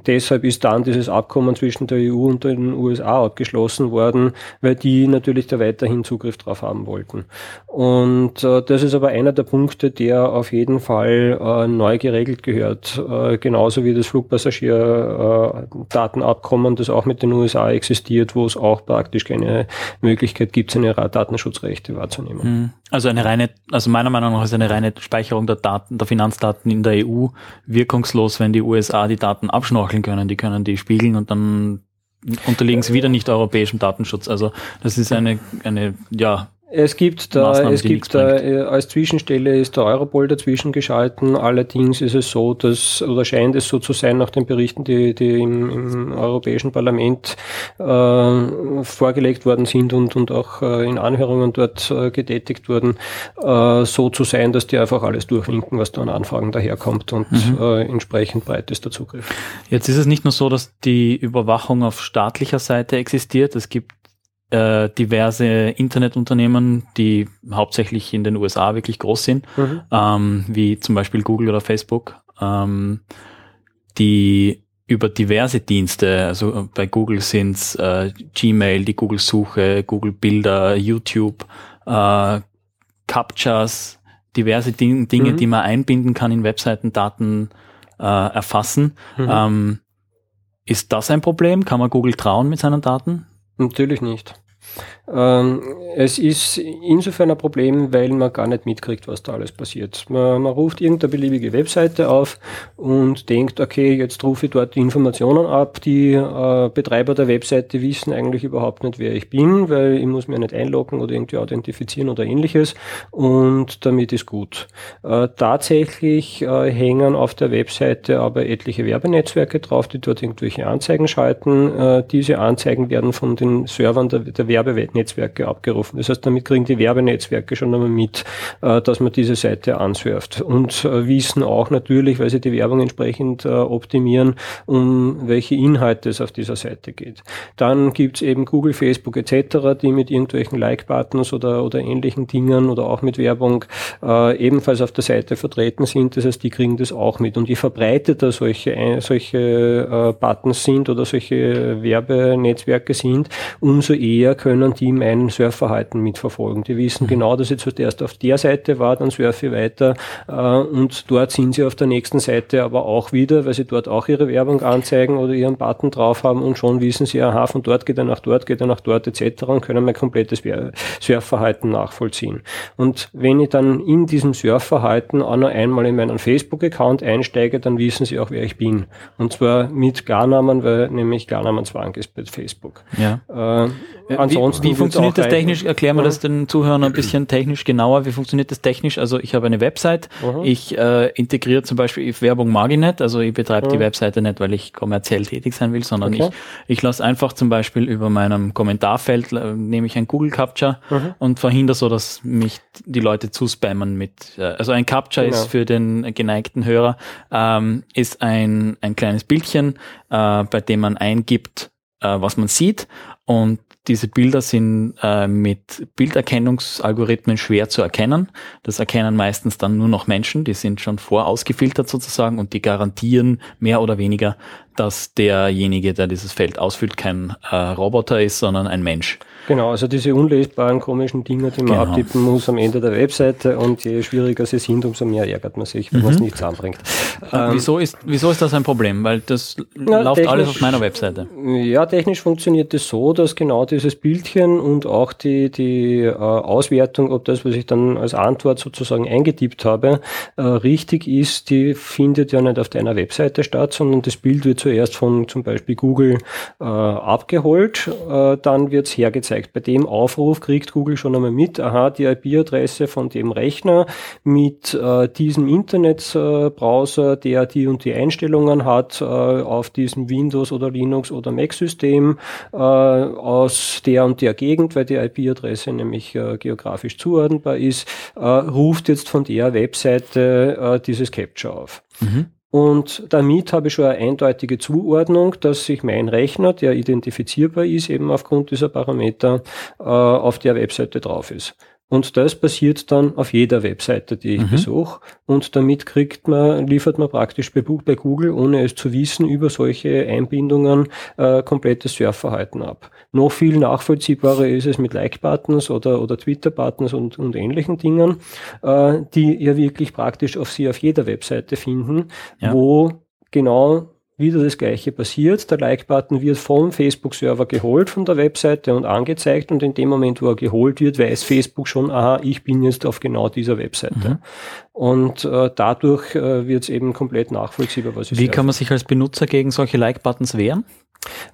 deshalb ist dann dieses Abkommen zwischen der EU und den USA abgeschlossen worden, weil die natürlich da weiterhin Zugriff drauf haben wollten. Und äh, das ist aber einer der Punkte, der auf jeden Fall äh, neu geregelt gehört, äh, genauso wie das Flugpassagierdatenabkommen, das auch mit den USA existiert, wo es auch praktisch keine Möglichkeit gibt, seine Datenschutzrechte wahrzunehmen. Hm. Also eine reine, also meiner Meinung nach ist eine reine Speicherung der Daten, der Finanzdaten in der EU wirkungslos, wenn die USA die Daten abschnorcheln können. Die können die spiegeln und dann unterliegen sie wieder nicht europäischem Datenschutz. Also das ist eine, eine, ja, es gibt da, Maßnahmen, es gibt da, äh, als Zwischenstelle ist der Europol dazwischen geschalten. Allerdings ist es so, dass, oder scheint es so zu sein nach den Berichten, die, die im, im Europäischen Parlament äh, vorgelegt worden sind und, und auch äh, in Anhörungen dort äh, getätigt wurden, äh, so zu sein, dass die einfach alles durchwinken, was da an Anfragen daherkommt und mhm. äh, entsprechend breit ist der Zugriff. Jetzt ist es nicht nur so, dass die Überwachung auf staatlicher Seite existiert. Es gibt äh, diverse Internetunternehmen, die hauptsächlich in den USA wirklich groß sind, mhm. ähm, wie zum Beispiel Google oder Facebook, ähm, die über diverse Dienste, also bei Google sind's äh, Gmail, die Google-Suche, Google Bilder, YouTube, äh, Captchas, diverse Ding Dinge, mhm. die man einbinden kann in Webseitendaten äh, erfassen. Mhm. Ähm, ist das ein Problem? Kann man Google trauen mit seinen Daten? Natürlich nicht. Ähm, es ist insofern ein Problem, weil man gar nicht mitkriegt, was da alles passiert. Man, man ruft irgendeine beliebige Webseite auf und denkt, okay, jetzt rufe ich dort die Informationen ab. Die äh, Betreiber der Webseite wissen eigentlich überhaupt nicht, wer ich bin, weil ich muss mir nicht einloggen oder irgendwie authentifizieren oder ähnliches und damit ist gut. Äh, tatsächlich äh, hängen auf der Webseite aber etliche Werbenetzwerke drauf, die dort irgendwelche Anzeigen schalten. Äh, diese Anzeigen werden von den Servern der, der Werbenetzwerke abgerufen. Das heißt, damit kriegen die Werbenetzwerke schon einmal mit, äh, dass man diese Seite ansurft und äh, wissen auch natürlich, weil sie die Werbung entsprechend äh, optimieren, um welche Inhalte es auf dieser Seite geht. Dann gibt's eben Google, Facebook etc., die mit irgendwelchen Like-Buttons oder, oder ähnlichen Dingen oder auch mit Werbung äh, ebenfalls auf der Seite vertreten sind. Das heißt, die kriegen das auch mit. Und je verbreiteter solche, solche äh, Buttons sind oder solche Werbenetzwerke sind, umso eher können die mein Surfverhalten mitverfolgen. Die wissen mhm. genau, dass ich zuerst auf der Seite war, dann surfe ich weiter äh, und dort sind sie auf der nächsten Seite aber auch wieder, weil sie dort auch ihre Werbung anzeigen oder ihren Button drauf haben und schon wissen sie, aha, von dort geht er nach dort, geht er nach dort etc. und können mein komplettes Surfverhalten nachvollziehen. Und wenn ich dann in diesem Surfverhalten auch noch einmal in meinen Facebook-Account einsteige, dann wissen sie auch, wer ich bin. Und zwar mit Klarnamen, weil nämlich Klarnamenzwang ist bei Facebook. Ja. Äh, ansonsten wie, wie funktioniert das technisch? Erklären wir das den Zuhörern ein bisschen technisch genauer. Wie funktioniert das technisch? Also ich habe eine Website, mhm. ich äh, integriere zum Beispiel Werbung mag ich nicht, also ich betreibe mhm. die Webseite nicht, weil ich kommerziell tätig sein will, sondern okay. ich, ich lasse einfach zum Beispiel über meinem Kommentarfeld äh, nehme ich ein Google Capture mhm. und verhindere so, dass mich die Leute zuspammen mit, äh, also ein Capture genau. ist für den geneigten Hörer, ähm, ist ein, ein kleines Bildchen, äh, bei dem man eingibt, äh, was man sieht und diese Bilder sind äh, mit Bilderkennungsalgorithmen schwer zu erkennen. Das erkennen meistens dann nur noch Menschen, die sind schon vorausgefiltert sozusagen und die garantieren mehr oder weniger, dass derjenige, der dieses Feld ausfüllt, kein äh, Roboter ist, sondern ein Mensch. Genau, also diese unlesbaren komischen Dinge, die man genau. abtippen muss am Ende der Webseite und je schwieriger sie sind, umso mehr ärgert man sich, wenn mhm. man es nicht zusammenbringt. Ähm, wieso, ist, wieso ist das ein Problem? Weil das na, läuft alles auf meiner Webseite. Ja, technisch funktioniert es das so, dass genau dieses Bildchen und auch die, die äh, Auswertung, ob das, was ich dann als Antwort sozusagen eingetippt habe, äh, richtig ist, die findet ja nicht auf deiner Webseite statt, sondern das Bild wird zuerst von zum Beispiel Google äh, abgeholt, äh, dann wird es hergezeigt. Bei dem Aufruf kriegt Google schon einmal mit, aha, die IP-Adresse von dem Rechner mit äh, diesem Internetbrowser, der die und die Einstellungen hat, äh, auf diesem Windows oder Linux oder Mac-System äh, aus der und der Gegend, weil die IP-Adresse nämlich äh, geografisch zuordnenbar ist, ruft jetzt von der Webseite dieses Capture auf. Mhm. Und damit habe ich schon eine eindeutige Zuordnung, dass sich mein Rechner, der identifizierbar ist, eben aufgrund dieser Parameter, äh, auf der Webseite drauf ist. Und das passiert dann auf jeder Webseite, die ich mhm. besuche. Und damit kriegt man, liefert man praktisch bei, Google, ohne es zu wissen, über solche Einbindungen äh, komplettes Surfverhalten ab. Noch viel nachvollziehbarer ist es mit Like-Buttons oder, oder Twitter-Buttons und, und ähnlichen Dingen, äh, die ja wirklich praktisch auf Sie auf jeder Webseite finden, ja. wo genau wieder das gleiche passiert. Der Like-Button wird vom Facebook-Server geholt von der Webseite und angezeigt und in dem Moment, wo er geholt wird, weiß Facebook schon, aha, ich bin jetzt auf genau dieser Webseite. Mhm. Und äh, dadurch äh, wird es eben komplett nachvollziehbar, was ist. Wie kann man sich als Benutzer gegen solche Like-Buttons wehren?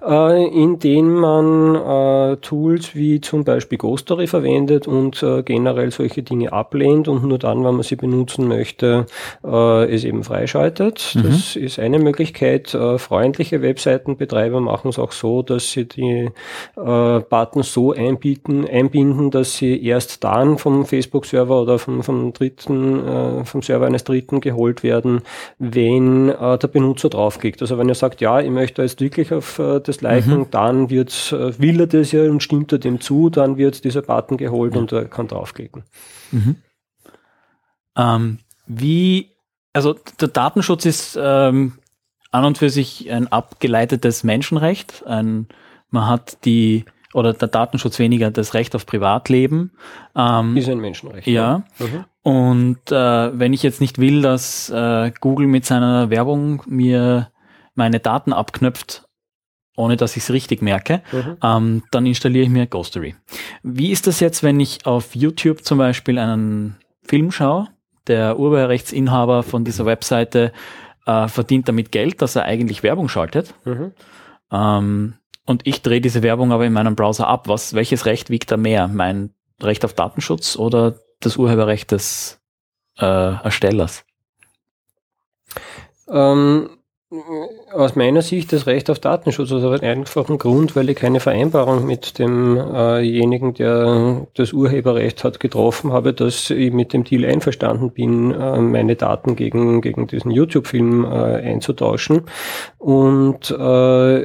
Äh, indem man äh, Tools wie zum Beispiel Ghostory verwendet und äh, generell solche Dinge ablehnt und nur dann, wenn man sie benutzen möchte, äh, es eben freischaltet. Mhm. Das ist eine Möglichkeit. Äh, freundliche Webseitenbetreiber machen es auch so, dass sie die äh, Buttons so einbieten, einbinden, dass sie erst dann vom Facebook-Server oder vom, vom dritten, vom Server eines Dritten geholt werden, wenn der Benutzer draufklickt. Also wenn er sagt, ja, ich möchte jetzt wirklich auf äh, das Liken, mhm. dann wird, äh, will er das ja und stimmt er dem zu, dann wird dieser Button geholt ja. und er kann draufklicken. Mhm. Ähm, wie, also der Datenschutz ist ähm, an und für sich ein abgeleitetes Menschenrecht. Ein, man hat die oder der Datenschutz weniger das Recht auf Privatleben. Ähm, ist ein Menschenrecht. Ja. Mhm. Und äh, wenn ich jetzt nicht will, dass äh, Google mit seiner Werbung mir meine Daten abknöpft, ohne dass ich es richtig merke, mhm. ähm, dann installiere ich mir Ghostery. Wie ist das jetzt, wenn ich auf YouTube zum Beispiel einen Film schaue? Der Urheberrechtsinhaber von dieser Webseite äh, verdient damit Geld, dass er eigentlich Werbung schaltet. Mhm. Ähm, und ich drehe diese Werbung aber in meinem Browser ab. Was, welches Recht wiegt da mehr? Mein Recht auf Datenschutz oder das Urheberrecht des äh, Erstellers? Ähm, aus meiner Sicht das Recht auf Datenschutz aus einem einfachen Grund, weil ich keine Vereinbarung mit demjenigen, äh der das Urheberrecht hat, getroffen habe, dass ich mit dem Deal einverstanden bin, äh, meine Daten gegen, gegen diesen YouTube-Film äh, einzutauschen und äh,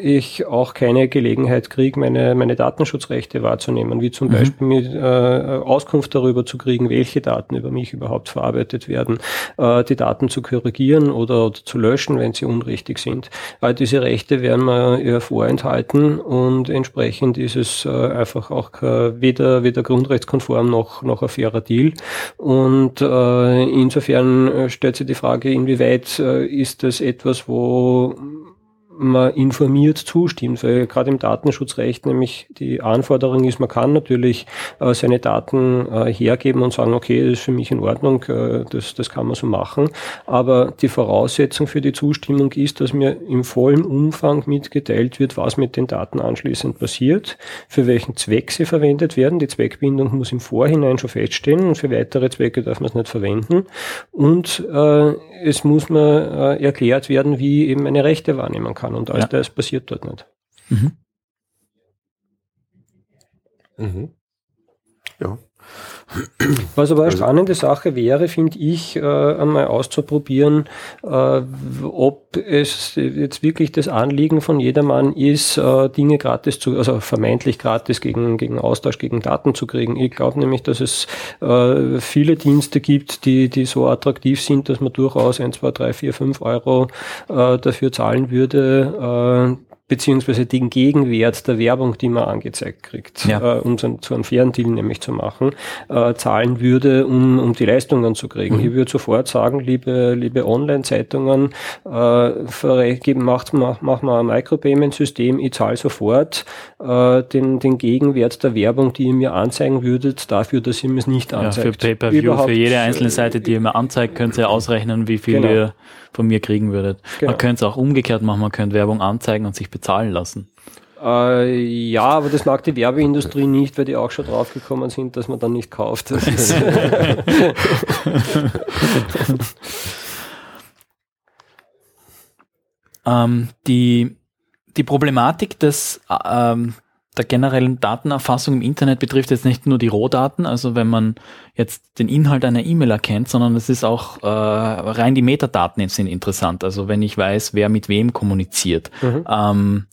ich auch keine Gelegenheit kriege, meine, meine Datenschutzrechte wahrzunehmen, wie zum mhm. Beispiel mit, äh, Auskunft darüber zu kriegen, welche Daten über mich überhaupt verarbeitet werden, äh, die Daten zu korrigieren oder, oder zu löschen löschen, wenn sie unrichtig sind. All diese Rechte werden mir ja vorenthalten und entsprechend ist es äh, einfach auch weder, weder grundrechtskonform noch, noch ein fairer Deal. Und äh, insofern äh, stellt sich die Frage, inwieweit äh, ist das etwas, wo man informiert zustimmt, weil gerade im Datenschutzrecht nämlich die Anforderung ist, man kann natürlich äh, seine Daten äh, hergeben und sagen, okay, das ist für mich in Ordnung, äh, das, das kann man so machen, aber die Voraussetzung für die Zustimmung ist, dass mir im vollen Umfang mitgeteilt wird, was mit den Daten anschließend passiert, für welchen Zweck sie verwendet werden. Die Zweckbindung muss im Vorhinein schon feststehen und für weitere Zwecke darf man es nicht verwenden und äh, es muss mir äh, erklärt werden, wie eben meine Rechte wahrnehmen kann kann. Und all ja. das passiert dort nicht. Mhm. Mhm. Ja. Was aber eine also spannende Sache wäre, finde ich, äh, einmal auszuprobieren, äh, ob es jetzt wirklich das Anliegen von jedermann ist, äh, Dinge gratis zu, also vermeintlich gratis gegen, gegen Austausch, gegen Daten zu kriegen. Ich glaube nämlich, dass es viele Dienste gibt, die, die so attraktiv sind, dass man durchaus ein, zwei, drei, vier, fünf Euro dafür zahlen würde, beziehungsweise den Gegenwert der Werbung, die man angezeigt kriegt, ja. äh, um so, zu einem fairen Deal nämlich zu machen, äh, zahlen würde, um, um die Leistungen zu kriegen. Mhm. Ich würde sofort sagen, liebe, liebe Online-Zeitungen, äh, macht, mach, mach mal ein Micropayment-System, ich zahle sofort äh, den, den Gegenwert der Werbung, die ihr mir anzeigen würdet, dafür, dass ihr mir es nicht anzeigt. Ja, für Pay-Per-View, für jede einzelne Seite, die ihr mir anzeigt, könnt ihr ausrechnen, wie viel genau. ihr von mir kriegen würdet. Genau. Man könnte es auch umgekehrt machen, man könnte Werbung anzeigen und sich bezahlen lassen. Äh, ja, aber das mag die Werbeindustrie nicht, weil die auch schon draufgekommen sind, dass man dann nicht kauft. ähm, die, die Problematik des ähm, der generellen Datenerfassung im Internet betrifft jetzt nicht nur die Rohdaten, also wenn man jetzt den Inhalt einer E-Mail erkennt, sondern es ist auch äh, rein die Metadaten sind interessant. Also wenn ich weiß, wer mit wem kommuniziert. Mhm. Ähm,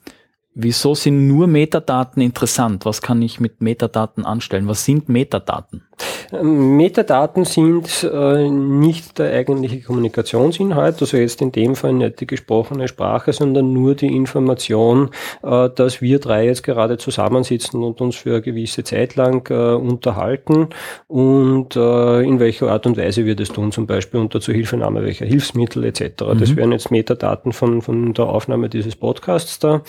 wieso sind nur Metadaten interessant? Was kann ich mit Metadaten anstellen? Was sind Metadaten? Metadaten sind äh, nicht der eigentliche Kommunikationsinhalt, also jetzt in dem Fall nicht die gesprochene Sprache, sondern nur die Information, äh, dass wir drei jetzt gerade zusammensitzen und uns für eine gewisse Zeit lang äh, unterhalten und äh, in welcher Art und Weise wir das tun, zum Beispiel unter Zuhilfenahme welcher Hilfsmittel etc. Mhm. Das wären jetzt Metadaten von, von der Aufnahme dieses Podcasts da.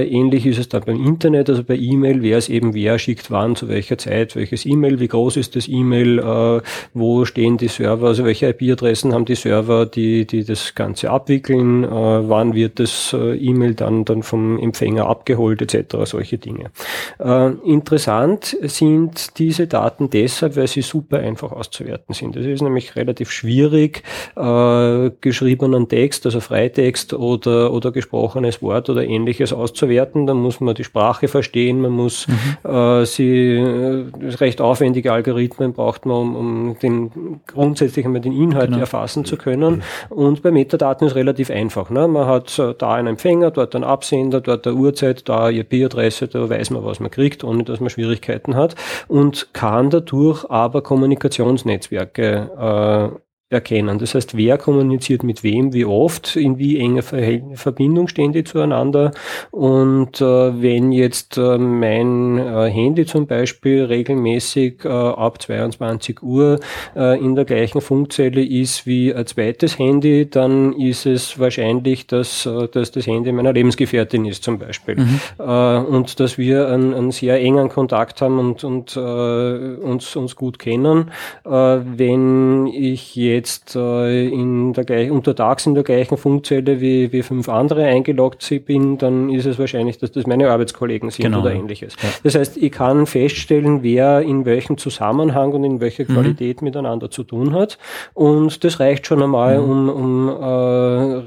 Äh, ähnlich ist es dann beim Internet, also bei E-Mail wäre es eben, wer schickt wann, zu welcher Zeit, welches E-Mail, wie groß ist das E-Mail, äh, wo stehen die Server, also welche IP-Adressen haben die Server, die, die das Ganze abwickeln, äh, wann wird das äh, E-Mail dann, dann vom Empfänger abgeholt etc., solche Dinge. Äh, interessant sind diese Daten deshalb, weil sie super einfach auszuwerten sind. Es ist nämlich relativ schwierig, äh, geschriebenen Text, also Freitext oder, oder gesprochenes Wort oder ähnliches auszuwerten. Da muss man die Sprache verstehen, man muss mhm. äh, sie äh, recht aufwendige Algorithmen Algorithmen braucht man, um, um den grundsätzlich einmal den Inhalt genau. erfassen zu können. Und bei Metadaten ist relativ einfach. Ne? Man hat äh, da einen Empfänger, dort einen Absender, dort eine Uhrzeit, da IP-Adresse, da weiß man, was man kriegt, ohne dass man Schwierigkeiten hat und kann dadurch aber Kommunikationsnetzwerke äh, erkennen. Das heißt, wer kommuniziert mit wem, wie oft, in wie enger Verbindung stehen die zueinander. Und äh, wenn jetzt äh, mein äh, Handy zum Beispiel regelmäßig äh, ab 22 Uhr äh, in der gleichen Funkzelle ist wie ein zweites Handy, dann ist es wahrscheinlich, dass, äh, dass das Handy meiner Lebensgefährtin ist zum Beispiel. Mhm. und dass wir einen, einen, sehr engen Kontakt haben und, und uns, uns gut kennen. wenn ich jetzt jetzt äh, in der untertags in der gleichen Funkzelle wie, wie fünf andere eingeloggt bin, dann ist es wahrscheinlich, dass das meine Arbeitskollegen sind genau. oder ähnliches. Ja. Das heißt, ich kann feststellen, wer in welchem Zusammenhang und in welcher mhm. Qualität miteinander zu tun hat. Und das reicht schon einmal, mhm. um, um äh,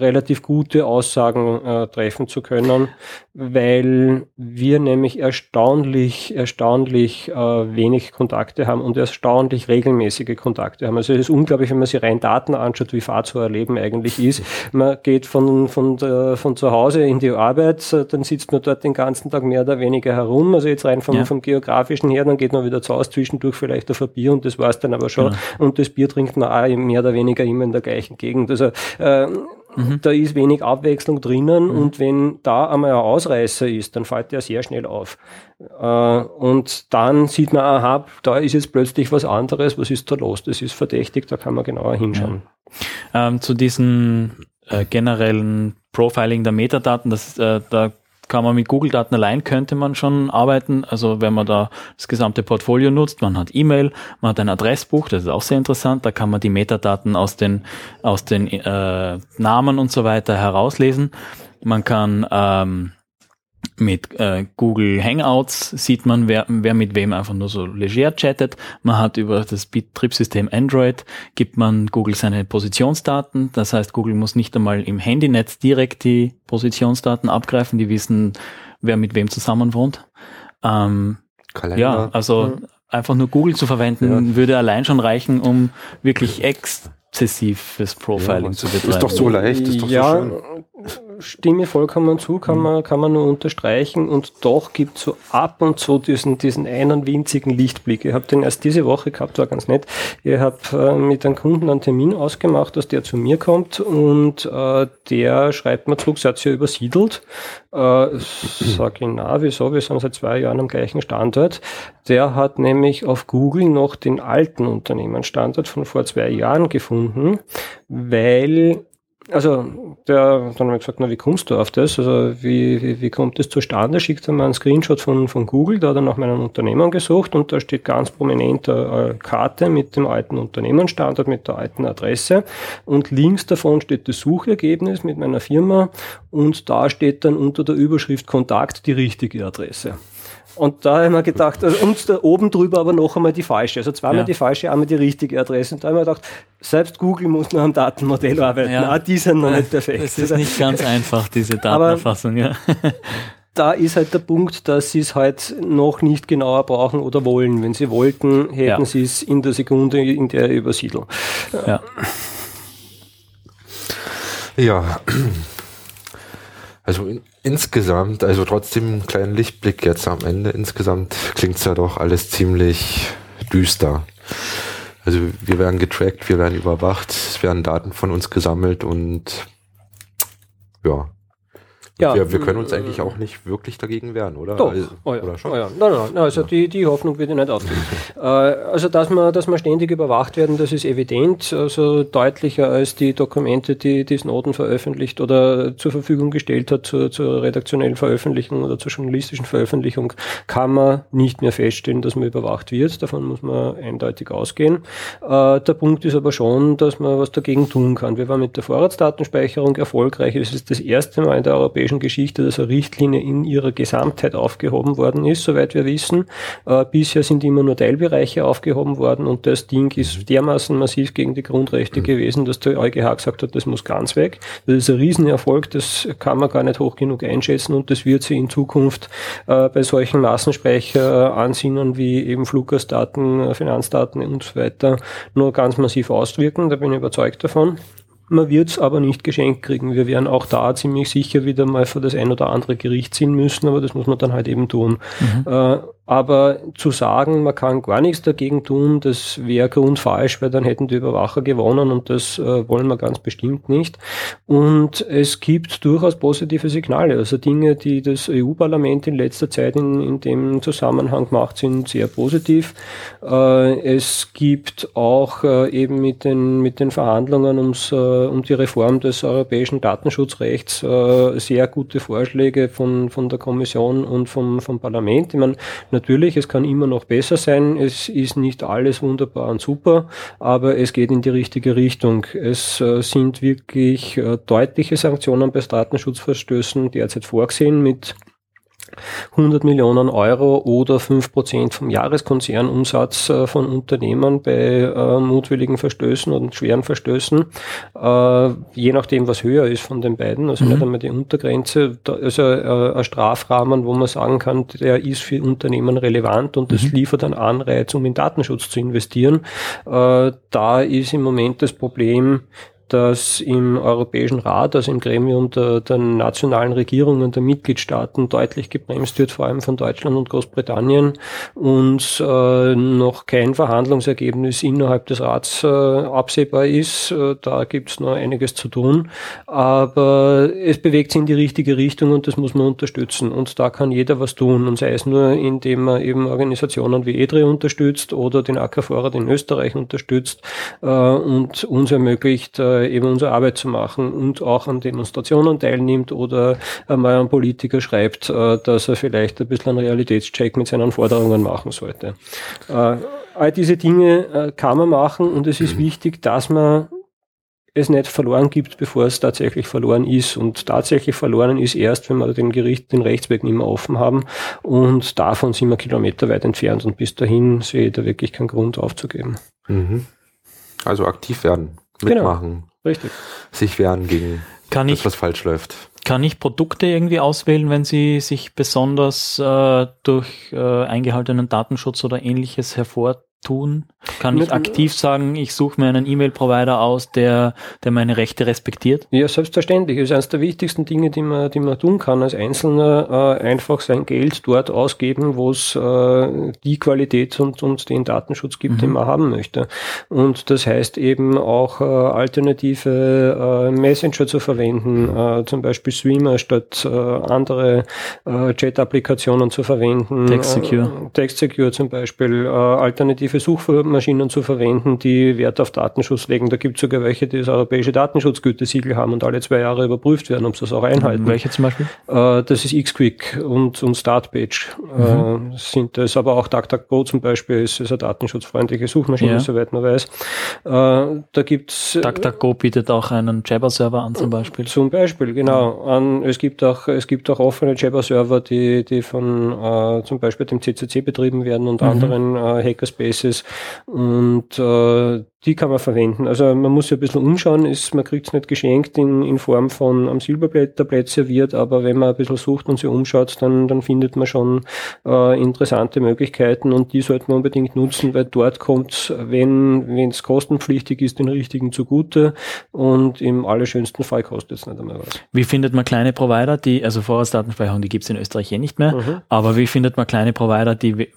relativ gute Aussagen äh, treffen zu können, weil wir nämlich erstaunlich, erstaunlich äh, wenig Kontakte haben und erstaunlich regelmäßige Kontakte haben. Also es ist unglaublich, wenn man sich rein Daten anschaut, wie Fahrzeugerleben eigentlich ist. Man geht von, von, der, von zu Hause in die Arbeit, dann sitzt man dort den ganzen Tag mehr oder weniger herum. Also jetzt rein vom, ja. vom geografischen her, dann geht man wieder zu Hause, zwischendurch vielleicht auf ein Bier und das war es dann aber schon. Genau. Und das Bier trinkt man auch mehr oder weniger immer in der gleichen Gegend. Also äh, Mhm. Da ist wenig Abwechslung drinnen mhm. und wenn da einmal ein Ausreißer ist, dann fällt der sehr schnell auf. Äh, und dann sieht man, aha, da ist jetzt plötzlich was anderes, was ist da los? Das ist verdächtig, da kann man genauer hinschauen. Ja. Ähm, zu diesen äh, generellen Profiling der Metadaten, das, äh, da kann man mit Google-Daten allein könnte man schon arbeiten. Also wenn man da das gesamte Portfolio nutzt, man hat E-Mail, man hat ein Adressbuch, das ist auch sehr interessant. Da kann man die Metadaten aus den aus den äh, Namen und so weiter herauslesen. Man kann ähm, mit äh, Google Hangouts sieht man, wer, wer mit wem einfach nur so leger chattet. Man hat über das Betriebssystem Android, gibt man Google seine Positionsdaten. Das heißt, Google muss nicht einmal im Handynetz direkt die Positionsdaten abgreifen. Die wissen, wer mit wem zusammen wohnt. Ähm, Kalender. Ja, also mhm. einfach nur Google zu verwenden, ja. würde allein schon reichen, um wirklich exzessives Profiling ja, zu betreiben. Ist doch so leicht, ist doch ja, so schön stimme vollkommen zu, kann mhm. man, kann man nur unterstreichen und doch gibt es so ab und zu diesen, diesen einen winzigen Lichtblick. Ich habe den erst diese Woche gehabt, war ganz nett. Ich habe äh, mit einem Kunden einen Termin ausgemacht, dass der zu mir kommt und äh, der schreibt mir zurück, sie hat sich ja übersiedelt. Äh, sag ich, na, wieso? Wir sind seit zwei Jahren am gleichen Standort. Der hat nämlich auf Google noch den alten Unternehmensstandort von vor zwei Jahren gefunden, weil also der, dann habe ich gesagt, na, wie kommst du auf das? Also wie, wie, wie kommt das zustande? Schickt er mir einen Screenshot von, von Google, da hat er nach meinem Unternehmen gesucht und da steht ganz prominent eine Karte mit dem alten Unternehmensstandort, mit der alten Adresse und links davon steht das Suchergebnis mit meiner Firma und da steht dann unter der Überschrift Kontakt die richtige Adresse. Und da haben wir gedacht, also uns da oben drüber aber noch einmal die falsche. Also zweimal ja. die falsche, einmal die richtige Adresse. Und da haben wir gedacht, selbst Google muss noch am Datenmodell arbeiten. Ja. Ah, die sind noch nicht perfekt. Das ist nicht ganz einfach, diese Datenerfassung, ja. da ist halt der Punkt, dass sie es halt noch nicht genauer brauchen oder wollen. Wenn sie wollten, hätten ja. sie es in der Sekunde, in der ich übersiedle. Ja. Ja. Also in, insgesamt, also trotzdem einen kleinen Lichtblick jetzt am Ende, insgesamt klingt's ja doch alles ziemlich düster. Also wir werden getrackt, wir werden überwacht, es werden Daten von uns gesammelt und ja, ja, wir, wir können uns eigentlich auch nicht wirklich dagegen wehren, oder? Doch, also, oh ja, oder schon? Oh ja. Nein, nein, nein, also ja. die, die Hoffnung wird ja nicht aufgeben. äh, also, dass wir, dass wir ständig überwacht werden, das ist evident, also deutlicher als die Dokumente, die, die Snowden veröffentlicht oder zur Verfügung gestellt hat zur, zur redaktionellen Veröffentlichung oder zur journalistischen Veröffentlichung, kann man nicht mehr feststellen, dass man überwacht wird. Davon muss man eindeutig ausgehen. Äh, der Punkt ist aber schon, dass man was dagegen tun kann. Wir waren mit der Vorratsdatenspeicherung erfolgreich. Es ist das erste Mal in der Europäischen europäischen Geschichte, dass eine Richtlinie in ihrer Gesamtheit aufgehoben worden ist, soweit wir wissen. Äh, bisher sind immer nur Teilbereiche aufgehoben worden und das Ding ist dermaßen massiv gegen die Grundrechte mhm. gewesen, dass der EuGH gesagt hat, das muss ganz weg. Das ist ein Riesenerfolg, das kann man gar nicht hoch genug einschätzen und das wird sich in Zukunft äh, bei solchen Massenspeicheransinnen wie eben Fluggastdaten, Finanzdaten und so weiter nur ganz massiv auswirken. Da bin ich überzeugt davon. Man wird es aber nicht geschenkt kriegen. Wir werden auch da ziemlich sicher wieder mal vor das ein oder andere Gericht ziehen müssen, aber das muss man dann halt eben tun. Mhm. Äh, aber zu sagen, man kann gar nichts dagegen tun, das wäre grundfalsch, weil dann hätten die Überwacher gewonnen und das äh, wollen wir ganz bestimmt nicht. Und es gibt durchaus positive Signale. Also Dinge, die das EU-Parlament in letzter Zeit in, in dem Zusammenhang macht, sind sehr positiv. Äh, es gibt auch äh, eben mit den, mit den Verhandlungen ums, äh, um die Reform des europäischen Datenschutzrechts äh, sehr gute Vorschläge von, von der Kommission und vom, vom Parlament. Ich meine, natürlich, es kann immer noch besser sein. Es ist nicht alles wunderbar und super, aber es geht in die richtige Richtung. Es äh, sind wirklich äh, deutliche Sanktionen bei Datenschutzverstößen derzeit vorgesehen mit 100 Millionen Euro oder 5 Prozent vom Jahreskonzernumsatz äh, von Unternehmen bei äh, mutwilligen Verstößen und schweren Verstößen, äh, je nachdem, was höher ist von den beiden, also mhm. nicht einmal die Untergrenze, da, also äh, ein Strafrahmen, wo man sagen kann, der ist für Unternehmen relevant und das mhm. liefert einen Anreiz, um in Datenschutz zu investieren. Äh, da ist im Moment das Problem, dass im Europäischen Rat, also im Gremium der, der, nationalen Regierungen der Mitgliedstaaten deutlich gebremst wird, vor allem von Deutschland und Großbritannien und äh, noch kein Verhandlungsergebnis innerhalb des Rats äh, absehbar ist. Äh, da gibt es noch einiges zu tun, aber es bewegt sich in die richtige Richtung und das muss man unterstützen. Und da kann jeder was tun. Und sei es nur, indem man eben Organisationen wie EDRE unterstützt oder den Ackervorrat in Österreich unterstützt äh, und uns ermöglicht, äh, eben unsere Arbeit zu machen und auch an Demonstrationen teilnimmt oder einmal ein Politiker schreibt, äh, dass er vielleicht ein bisschen einen Realitätscheck mit seinen Forderungen machen sollte. Äh, all diese Dinge äh, kann man machen und es ist wichtig, dass man es nicht verloren gibt, bevor es tatsächlich verloren ist. Und tatsächlich verloren ist erst, wenn wir den Gericht, den Rechtsweg nicht mehr offen haben. Und davon sind wir kilometerweit entfernt. Und bis dahin sehe ich da wirklich keinen Grund aufzugeben. Mhm. Also aktiv werden, mitmachen. Genau. Richtig. Sich wehren gegen kann das, ich, was falsch läuft. Kann ich Produkte irgendwie auswählen, wenn sie sich besonders äh, durch äh, eingehaltenen Datenschutz oder ähnliches hervor Kann ich aktiv sagen, ich suche mir einen E-Mail-Provider aus, der, der meine Rechte respektiert? Ja, selbstverständlich. Das ist eines der wichtigsten Dinge, die man, die man tun kann als Einzelner, äh, einfach sein Geld dort ausgeben, wo es äh, die Qualität und, und den Datenschutz gibt, mhm. den man haben möchte. Und das heißt eben auch äh, alternative äh, Messenger zu verwenden, äh, zum Beispiel Streamer statt äh, andere Chat-Applikationen zu verwenden. Text Secure. Text Secure zum Beispiel, alternative Suchmaschinen zu verwenden, die Wert auf Datenschutz legen. Da gibt es sogar welche, die das europäische Datenschutzgütesiegel haben und alle zwei Jahre überprüft werden, ob sie das auch einhalten. Welche zum Beispiel? Äh, das ist Xquick und, und Startpage mhm. äh, sind das, aber auch DuckDuckGo zum Beispiel ist, ist eine datenschutzfreundliche Suchmaschine, ja. soweit man weiß. Äh, da gibt's DuckDuckGo bietet auch einen Jabber-Server an zum Beispiel. Zum Beispiel, genau. An, es gibt auch es gibt auch offene Jabber-Server, die, die von zum Beispiel dem CCC betrieben werden und mhm. anderen Hackerspaces und äh, die kann man verwenden. Also man muss ja ein bisschen umschauen, ist, man kriegt es nicht geschenkt in, in Form von am Silbertablett serviert, aber wenn man ein bisschen sucht und sich umschaut, dann, dann findet man schon äh, interessante Möglichkeiten und die sollte man unbedingt nutzen, weil dort kommt, wenn es kostenpflichtig ist, den richtigen zugute und im allerschönsten Fall kostet es nicht einmal was. Wie findet man kleine Provider, die, also Vorratsdatenspeicherung, die gibt es in Österreich eh nicht mehr, mhm. aber wie findet man kleine Provider, die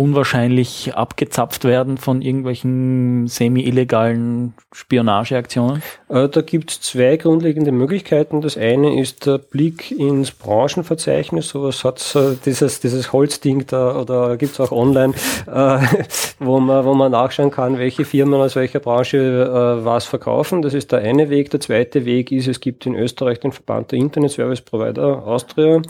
unwahrscheinlich abgezapft werden von irgendwelchen semi-illegalen Spionageaktionen? Äh, da gibt es zwei grundlegende Möglichkeiten. Das eine ist der Blick ins Branchenverzeichnis. Sowas hat äh, dieses, dieses Holzding da oder gibt es auch online, äh, wo, man, wo man nachschauen kann, welche Firmen aus welcher Branche was verkaufen. Das ist der eine Weg. Der zweite Weg ist, es gibt in Österreich den Verband der Internet Service Provider Austria,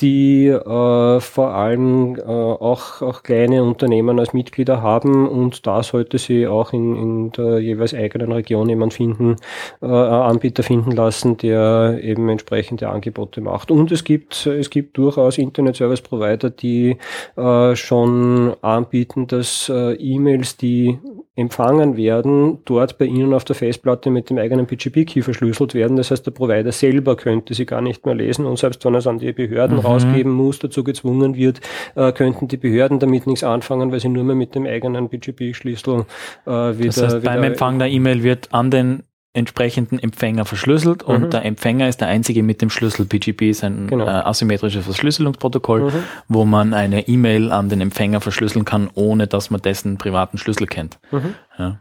die vor allem auch, auch kleine Unternehmen als Mitglieder haben und da sollte sie auch in, in der jeweils eigenen Region jemand finden, äh, Anbieter finden lassen, der eben entsprechende Angebote macht. Und es gibt, es gibt durchaus Internet Service Provider, die äh, schon anbieten, dass äh, E-Mails, die empfangen werden, dort bei Ihnen auf der Festplatte mit dem eigenen PGP-Key verschlüsselt werden. Das heißt, der Provider selber könnte sie gar nicht mehr lesen und selbst wenn er es an die Behörden mhm. rausgeben muss, dazu gezwungen wird, äh, könnten die Behörden damit nichts anfangen, weil sie nur mehr mit dem eigenen PGP-Schlüssel äh, wieder... Das heißt, beim Empfang der E-Mail wird an den entsprechenden Empfänger verschlüsselt und Mhm. der Empfänger ist der einzige mit dem Schlüssel. PGP ist ein Genau. äh, asymmetrisches Verschlüsselungsprotokoll, Mhm. wo man eine E-Mail an den Empfänger verschlüsseln kann, ohne dass man dessen privaten Schlüssel kennt. Mhm. Ja.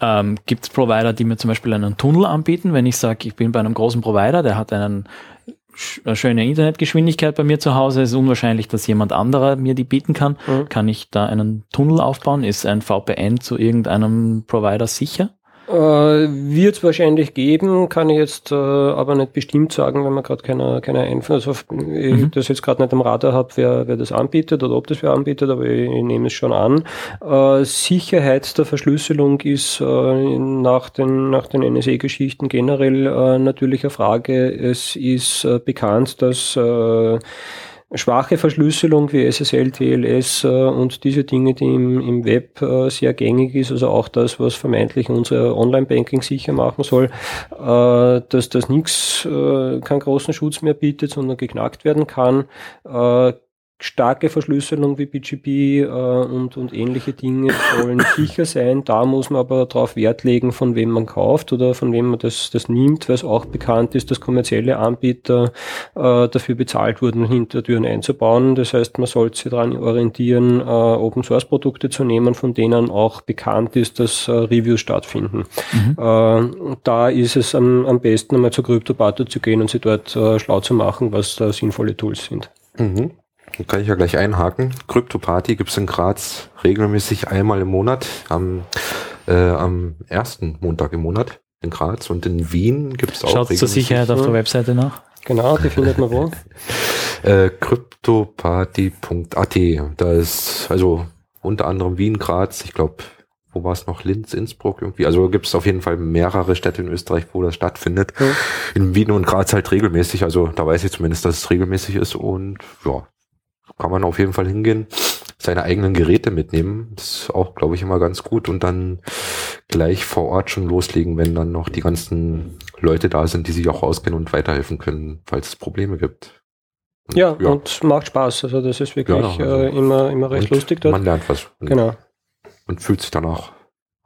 Ähm, Gibt es Provider, die mir zum Beispiel einen Tunnel anbieten, wenn ich sage, ich bin bei einem großen Provider, der hat einen eine schöne Internetgeschwindigkeit bei mir zu Hause, ist unwahrscheinlich, dass jemand anderer mir die bieten kann. Mhm. Kann ich da einen Tunnel aufbauen? Ist ein VPN zu irgendeinem Provider sicher? Äh, Wird es wahrscheinlich geben, kann ich jetzt äh, aber nicht bestimmt sagen, wenn man gerade keine, keine Einfluss auf, ich Mhm. das jetzt gerade nicht am Radar habe, wer, wer das anbietet oder ob das wer anbietet, aber ich, ich nehme es schon an. Äh, Sicherheit der Verschlüsselung ist äh, nach den, nach den NSA-Geschichten generell äh, natürlich eine Frage. Es ist äh, bekannt, dass äh, schwache Verschlüsselung wie SSL, TLS äh, und diese Dinge, die im, im Web äh, sehr gängig ist, also auch das, was vermeintlich unser Online-Banking sicher machen soll, äh, dass das nichts, äh, keinen großen Schutz mehr bietet, sondern geknackt werden kann. Äh, starke Verschlüsselung wie BGP äh, und, und ähnliche Dinge sollen sicher sein. Da muss man aber darauf Wert legen, von wem man kauft oder von wem man das, das nimmt, weil es auch bekannt ist, dass kommerzielle Anbieter äh, dafür bezahlt wurden, Hintertüren einzubauen. Das heißt, man sollte sich daran orientieren, äh, Open Source Produkte zu nehmen, von denen auch bekannt ist, dass äh, Reviews stattfinden. Äh, da ist es am, am besten, einmal zur Kryptoparty zu gehen und sich dort äh, schlau zu machen, was da sinnvolle Tools sind. Mhm. Dann kann ich ja gleich einhaken. Krypto-Party gibt's in Graz regelmäßig einmal im Monat, am, äh, am ersten Montag im Monat in Graz und in Wien gibt's auch Schaut zur regelmäßig, Sicherheit auf der Webseite nach. Genau, die findet man wo? Äh, Kryptoparty.at. Da ist also unter anderem Wien, Graz, ich glaube, wo war es noch? Linz, Innsbruck irgendwie. Also gibt's auf jeden Fall mehrere Städte in Österreich, wo das stattfindet. Ja. In Wien und Graz halt regelmäßig. Also da weiß ich zumindest, dass es regelmäßig ist und ja, kann man auf jeden Fall hingehen, seine eigenen Geräte mitnehmen. Das ist auch, glaube ich, immer ganz gut und dann gleich vor Ort schon loslegen, wenn dann noch die ganzen Leute da sind, die sich auch auskennen und weiterhelfen können, falls es Probleme gibt. Und Ja, und macht Spaß. Also das ist wirklich Ja, also- äh, immer, immer recht und lustig dort. Man lernt was Genau, und fühlt sich danach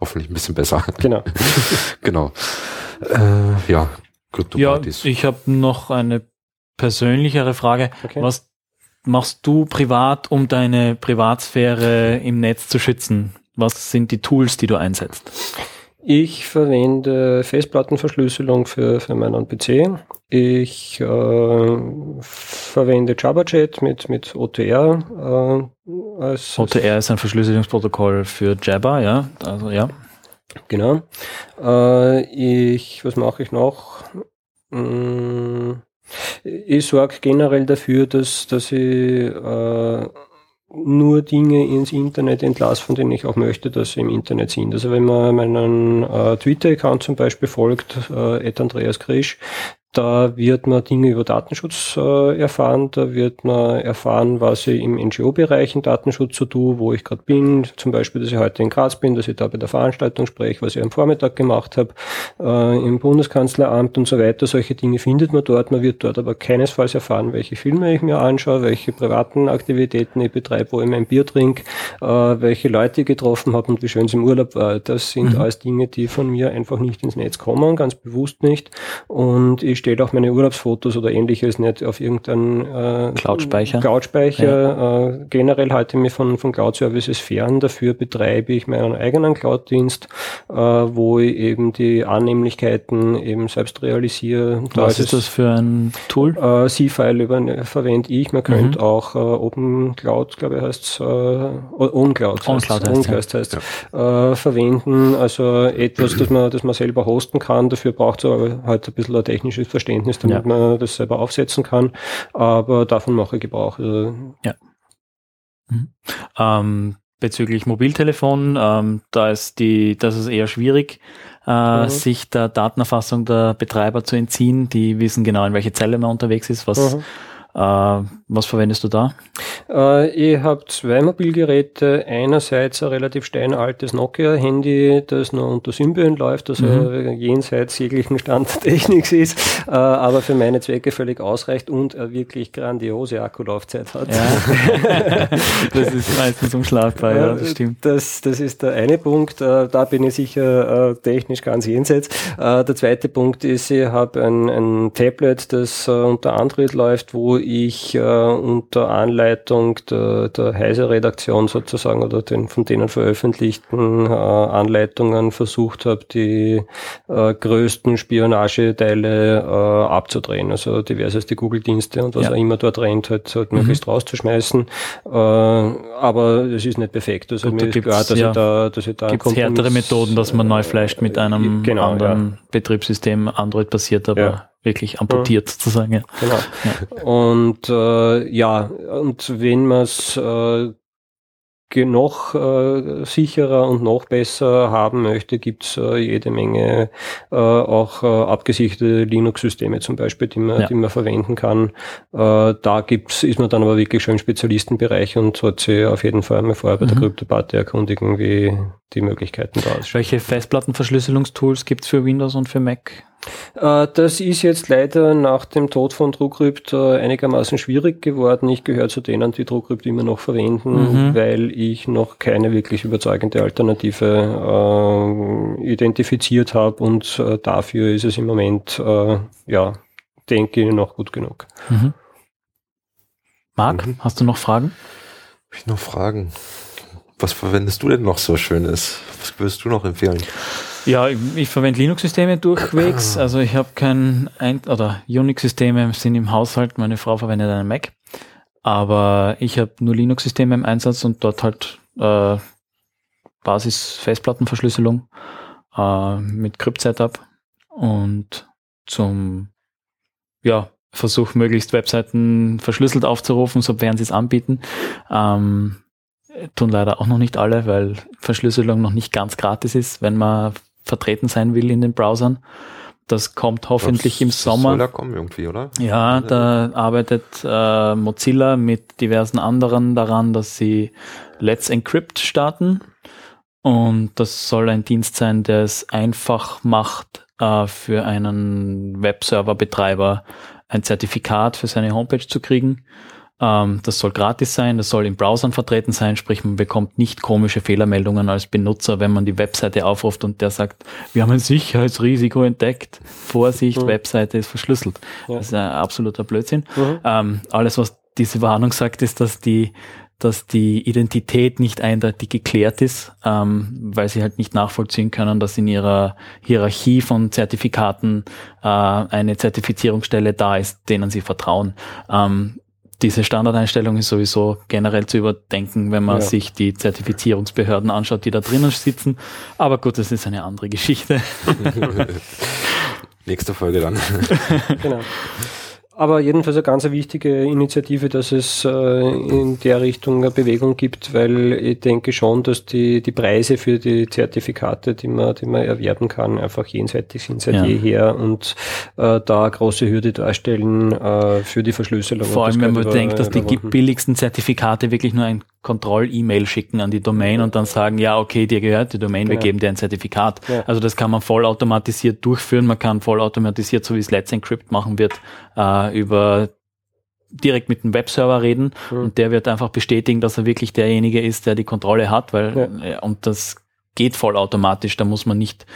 hoffentlich ein bisschen besser. genau. genau. Äh, ja, Ja, Kryptopartys. ich habe noch eine persönlichere Frage. Okay. Was machst du privat, um deine Privatsphäre im Netz zu schützen? Was sind die Tools, die du einsetzt? Ich verwende Festplattenverschlüsselung für, für meinen PC. Ich äh, verwende JavaChat mit, mit OTR äh, als, OTR ist ein Verschlüsselungsprotokoll für Jabber, ja. Also ja. Genau. Äh, ich, was mache ich noch? Mm, Ich sorge generell dafür, dass, dass ich äh, nur Dinge ins Internet entlasse, von denen ich auch möchte, dass sie im Internet sind. Also wenn man meinen äh, Twitter-Account zum Beispiel folgt, äh, Andreas Krisch, da wird man Dinge über Datenschutz äh, erfahren, da wird man erfahren, was ich im NGO-Bereich in Datenschutz so tue, wo ich gerade bin, zum Beispiel, dass ich heute in Graz bin, dass ich da bei der Veranstaltung spreche, was ich am Vormittag gemacht habe, äh, im Bundeskanzleramt und so weiter. Solche Dinge findet man dort. Man wird dort aber keinesfalls erfahren, welche Filme ich mir anschaue, welche privaten Aktivitäten ich betreibe, wo ich mein Bier trinke, äh, welche Leute ich getroffen habe und wie schön es im Urlaub war. Das sind Mhm. alles Dinge, die von mir einfach nicht ins Netz kommen, ganz bewusst nicht. Und ich stelle auch meine Urlaubsfotos oder ähnliches nicht auf irgendeinen äh, Cloud-Speicher. Cloud-Speicher. Äh, generell halte ich mich von, von Cloud-Services fern. Dafür betreibe ich meinen eigenen Cloud-Dienst, äh, wo ich eben die Annehmlichkeiten eben selbst realisiere. Da Was ist das für ein Tool? äh, C-File verwende ich. Man könnte Mhm. auch äh, Open Cloud, glaube ich, heißt es, äh, OnCloud, OnCloud heißt's, heißt's, ja. Heißt, äh, verwenden. Also etwas, das man, das man selber hosten kann. Dafür braucht es aber halt ein bisschen ein technisches Verständnis, damit Ja. man das selber aufsetzen kann. Aber davon mache ich Gebrauch. Also, Ähm, bezüglich Mobiltelefon, ähm, da ist die, das ist eher schwierig, äh, Mhm. sich der Datenerfassung der Betreiber zu entziehen. Die wissen genau, in welche Zelle man unterwegs ist, was Mhm. Äh, was verwendest du da? Äh, ich habe zwei Mobilgeräte. Einerseits ein relativ steinaltes Nokia-Handy, das noch unter Symbian läuft, also mhm. jenseits jeglichen Standtechniks ist, äh, aber für meine Zwecke völlig ausreicht und eine wirklich grandiose Akkulaufzeit hat. Ja. das ist meistens umschlagbar, ja, das stimmt. Das, das ist der eine Punkt. Da bin ich sicher technisch ganz jenseits. Der zweite Punkt ist, ich habe ein, ein Tablet, das unter Android läuft, wo ich unter Anleitung der, der Heise-Redaktion sozusagen oder den von denen veröffentlichten Anleitungen versucht habe, die größten Spionageteile abzudrehen. Also diverseste Google-Dienste und was ja. auch immer dort rennt, halt, halt mhm. möglichst rauszuschmeißen. aber es ist nicht perfekt. Also Gut, mir ist klar, dass ja. ich da, dass ich da gibt's härtere Methoden, dass man neu fleischt mit einem genau, anderen ja. Betriebssystem, Android basiert, aber. Wirklich amputiert sozusagen. Ja. Genau. Und äh, ja, und wenn man es äh, noch äh, sicherer und noch besser haben möchte, gibt's äh, jede Menge äh, auch äh, abgesicherte Linux-Systeme zum Beispiel, die man, ja. die man verwenden kann. Äh, da gibt's, ist man dann aber wirklich schon im Spezialistenbereich und sollte sich auf jeden Fall mal vorher bei mhm. der Kryptoparty erkundigen, wie die Möglichkeiten da aussehen. Welche Festplattenverschlüsselungstools gibt's für Windows und für Mac? Äh, das ist jetzt leider nach dem Tod von TrueCrypt äh, einigermaßen schwierig geworden. Ich gehöre zu denen, die TrueCrypt immer noch verwenden, mhm. weil ich noch keine wirklich überzeugende Alternative äh, identifiziert habe und äh, dafür ist es im Moment, äh, ja, denke ich, noch gut genug. Mhm. Marc, mhm. hast du noch Fragen? Habe ich noch Fragen? Was verwendest du denn noch so Schönes? Was würdest du noch empfehlen? Ja, ich, ich verwende Linux-Systeme durchwegs. Also ich habe kein ein oder Unix-Systeme sind im Haushalt. Meine Frau verwendet einen Mac, aber ich habe nur Linux-Systeme im Einsatz und dort halt äh, Basis-Festplattenverschlüsselung äh, mit Crypt-Setup und zum ja Versuch möglichst Webseiten verschlüsselt aufzurufen, so werden sie es anbieten. Ähm, tun leider auch noch nicht alle, weil Verschlüsselung noch nicht ganz gratis ist, wenn man vertreten sein will in den Browsern. Das kommt hoffentlich das, im Sommer. soll da kommen irgendwie, oder? Ja, da arbeitet äh, Mozilla mit diversen anderen daran, dass sie Let's Encrypt starten. Und das soll ein Dienst sein, der es einfach macht, äh, für einen Webserver-Betreiber ein Zertifikat für seine Homepage zu kriegen ähm, das soll gratis sein, das soll in Browsern vertreten sein, sprich man bekommt nicht komische Fehlermeldungen als Benutzer, wenn man die Webseite aufruft und der sagt, wir haben ein Sicherheitsrisiko entdeckt. Vorsicht, mhm. Webseite ist verschlüsselt. Ja. Das ist ein absoluter Blödsinn. Mhm. Ähm, alles, was diese Warnung sagt, ist, dass die dass die Identität nicht eindeutig geklärt ist, ähm, weil sie halt nicht nachvollziehen können, dass in ihrer Hierarchie von Zertifikaten äh, eine Zertifizierungsstelle da ist, denen sie vertrauen. Ähm, diese Standardeinstellung ist sowieso generell zu überdenken, wenn man ja. sich die Zertifizierungsbehörden anschaut, die da drinnen sitzen. Aber gut, das ist eine andere Geschichte. Nächste Folge dann. genau. Aber jedenfalls eine ganz wichtige Initiative, dass es äh, in der Richtung eine Bewegung gibt, weil ich denke schon, dass die, die Preise für die Zertifikate, die man, die man erwerben kann, einfach jenseitig sind seit ja. jeher und äh, da eine große Hürde darstellen äh, für die Verschlüsselung. Vor allem, wenn man denkt, dass die billigsten Zertifikate wirklich nur ein Kontroll-E-Mail schicken an die Domain und dann sagen, ja, okay, dir gehört die Domain, wir genau. geben dir ein Zertifikat. Ja. Also das kann man vollautomatisiert durchführen, man kann vollautomatisiert, so wie es Let's Encrypt machen wird, äh, über direkt mit dem Webserver reden mhm. und der wird einfach bestätigen, dass er wirklich derjenige ist, der die Kontrolle hat, weil ja. Äh, und das geht vollautomatisch, da muss man nicht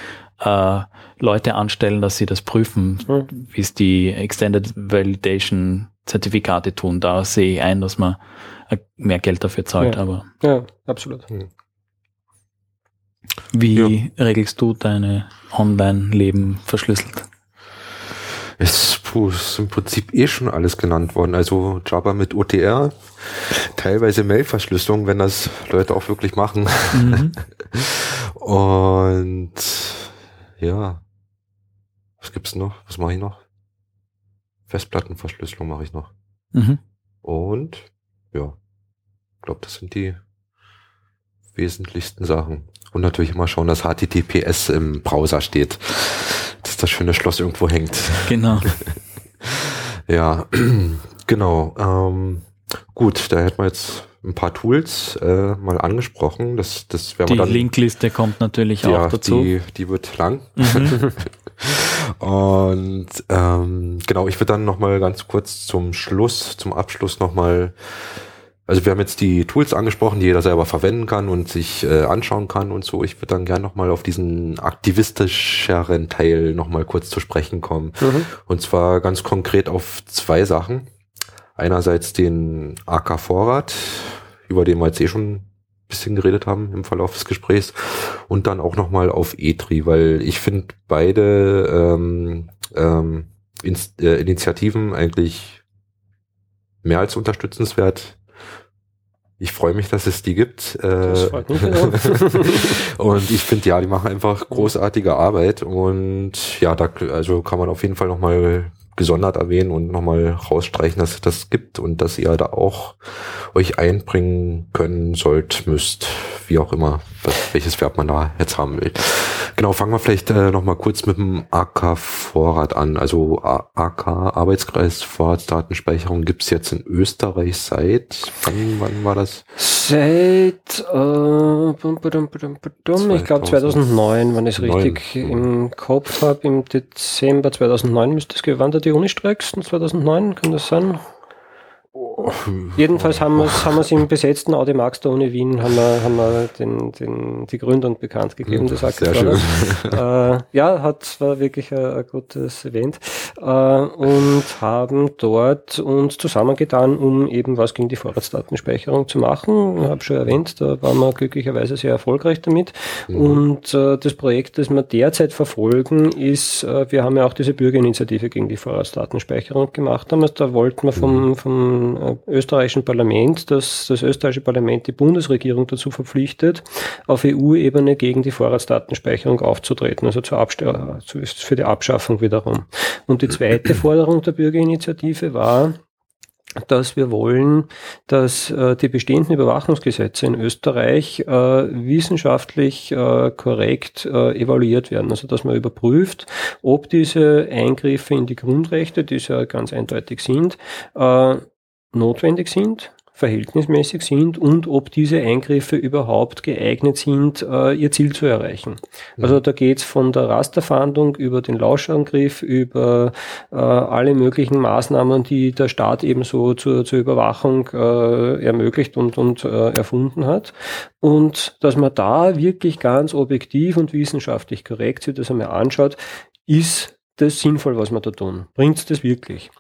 äh, Leute anstellen, dass sie das prüfen, mhm. wie es die Extended Validation Zertifikate tun. Da sehe ich ein, dass man mehr Geld dafür zahlt. Ja, aber ja absolut. Hm. Wie ja. regelst du deine Online-Leben verschlüsselt? Es ist im Prinzip eh schon alles genannt worden. Also Java mit OTR, teilweise Mail-Verschlüsselung, wenn das Leute auch wirklich machen. Mhm. Und ja, was gibt's noch? Was mache ich noch? Festplattenverschlüsselung mache ich noch. Mhm. Und ja, ich glaube, das sind die wesentlichsten Sachen. Und natürlich immer schauen, dass HTTPS im Browser steht, dass das schöne Schloss irgendwo hängt. Genau. ja, Genau. Ähm, gut, da hätten wir jetzt ein paar Tools äh, mal angesprochen. Das, das werden wir dann. Die Linkliste kommt natürlich ja, auch dazu. Die, die wird lang. Mhm. Und ähm, genau, ich würde dann noch mal ganz kurz zum Schluss, zum Abschluss noch mal also wir haben jetzt die Tools angesprochen, die jeder selber verwenden kann und sich äh, anschauen kann und so. Ich würde dann gerne nochmal auf diesen aktivistischeren Teil nochmal kurz zu sprechen kommen. Mhm. Und zwar ganz konkret auf zwei Sachen. Einerseits den AK Vorrat, über den wir jetzt eh schon ein bisschen geredet haben im Verlauf des Gesprächs. Und dann auch nochmal auf ETRI, weil ich finde beide ähm, ähm, äh, Initiativen eigentlich mehr als unterstützenswert ich freue mich, dass es die gibt. Das freut mich genau. und ich finde, ja, die machen einfach großartige Arbeit und ja, da also kann man auf jeden Fall nochmal gesondert erwähnen und nochmal rausstreichen, dass es das gibt und dass ihr da auch euch einbringen können sollt, müsst, wie auch immer, welches Verb man da jetzt haben will. Genau, fangen wir vielleicht äh, nochmal kurz mit dem AK-Vorrat an. Also AK, Arbeitskreis Vorratsdatenspeicherung gibt's jetzt in Österreich seit, wann, wann war das? Seit, äh, ich glaube 2009, wenn ich es richtig im Kopf habe, im Dezember 2009 müsste es gewandert, die Uni-Streiks 2009, kann das sein? Jedenfalls haben wir es haben wir's im besetzten Audi Max der Uni Wien haben wir, haben wir den, den, die Gründung bekannt gegeben des Sehr schön. Äh, ja, hat, war wirklich ein, ein gutes Event äh, und haben dort uns zusammengetan, um eben was gegen die Vorratsdatenspeicherung zu machen. Ich habe schon erwähnt, da waren wir glücklicherweise sehr erfolgreich damit. Mhm. Und äh, das Projekt, das wir derzeit verfolgen, ist, äh, wir haben ja auch diese Bürgerinitiative gegen die Vorratsdatenspeicherung gemacht. Damals, da wollten wir vom, mhm. vom äh, österreichischen Parlament, dass das österreichische Parlament die Bundesregierung dazu verpflichtet, auf EU-Ebene gegen die Vorratsdatenspeicherung aufzutreten, also zur für die Abschaffung wiederum. Und die zweite Forderung der Bürgerinitiative war, dass wir wollen, dass äh, die bestehenden Überwachungsgesetze in Österreich äh, wissenschaftlich äh, korrekt äh, evaluiert werden. Also dass man überprüft, ob diese Eingriffe in die Grundrechte, die es ja ganz eindeutig sind, äh, notwendig sind, verhältnismäßig sind und ob diese Eingriffe überhaupt geeignet sind, äh, ihr Ziel zu erreichen. Ja. Also da geht's von der Rasterfahndung über den Lauschangriff, über äh, alle möglichen Maßnahmen, die der Staat eben so zur, zur Überwachung äh, ermöglicht und, und äh, erfunden hat. Und dass man da wirklich ganz objektiv und wissenschaftlich korrekt sich das einmal anschaut, ist das sinnvoll, was wir da tun? Bringt es das wirklich?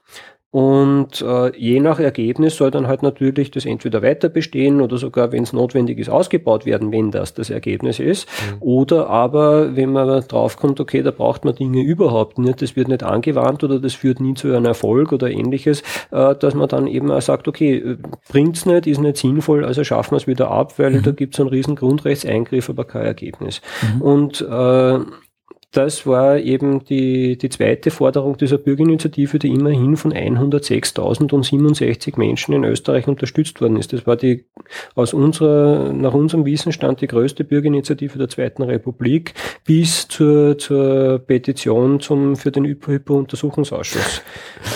Und äh, je nach Ergebnis soll dann halt natürlich das entweder weiter bestehen oder sogar, wenn es notwendig ist, ausgebaut werden, wenn das das Ergebnis ist. Mhm. Oder aber, wenn man draufkommt, okay, da braucht man Dinge überhaupt nicht, das wird nicht angewandt oder das führt nie zu einem Erfolg oder ähnliches, äh, dass man dann eben auch sagt, okay, äh, bringt's nicht, ist nicht sinnvoll, also schaffen wir es wieder ab, weil mhm. da gibt's einen riesen Grundrechtseingriff, aber kein Ergebnis. Mhm. Und äh, das war eben die, die zweite Forderung dieser Bürgerinitiative, die immerhin von 106.067 Menschen in Österreich unterstützt worden ist. Das war die aus unserer, nach unserem Wissensstand die größte Bürgerinitiative der Zweiten Republik bis zur, zur Petition zum, für den Hypo-Untersuchungsausschuss.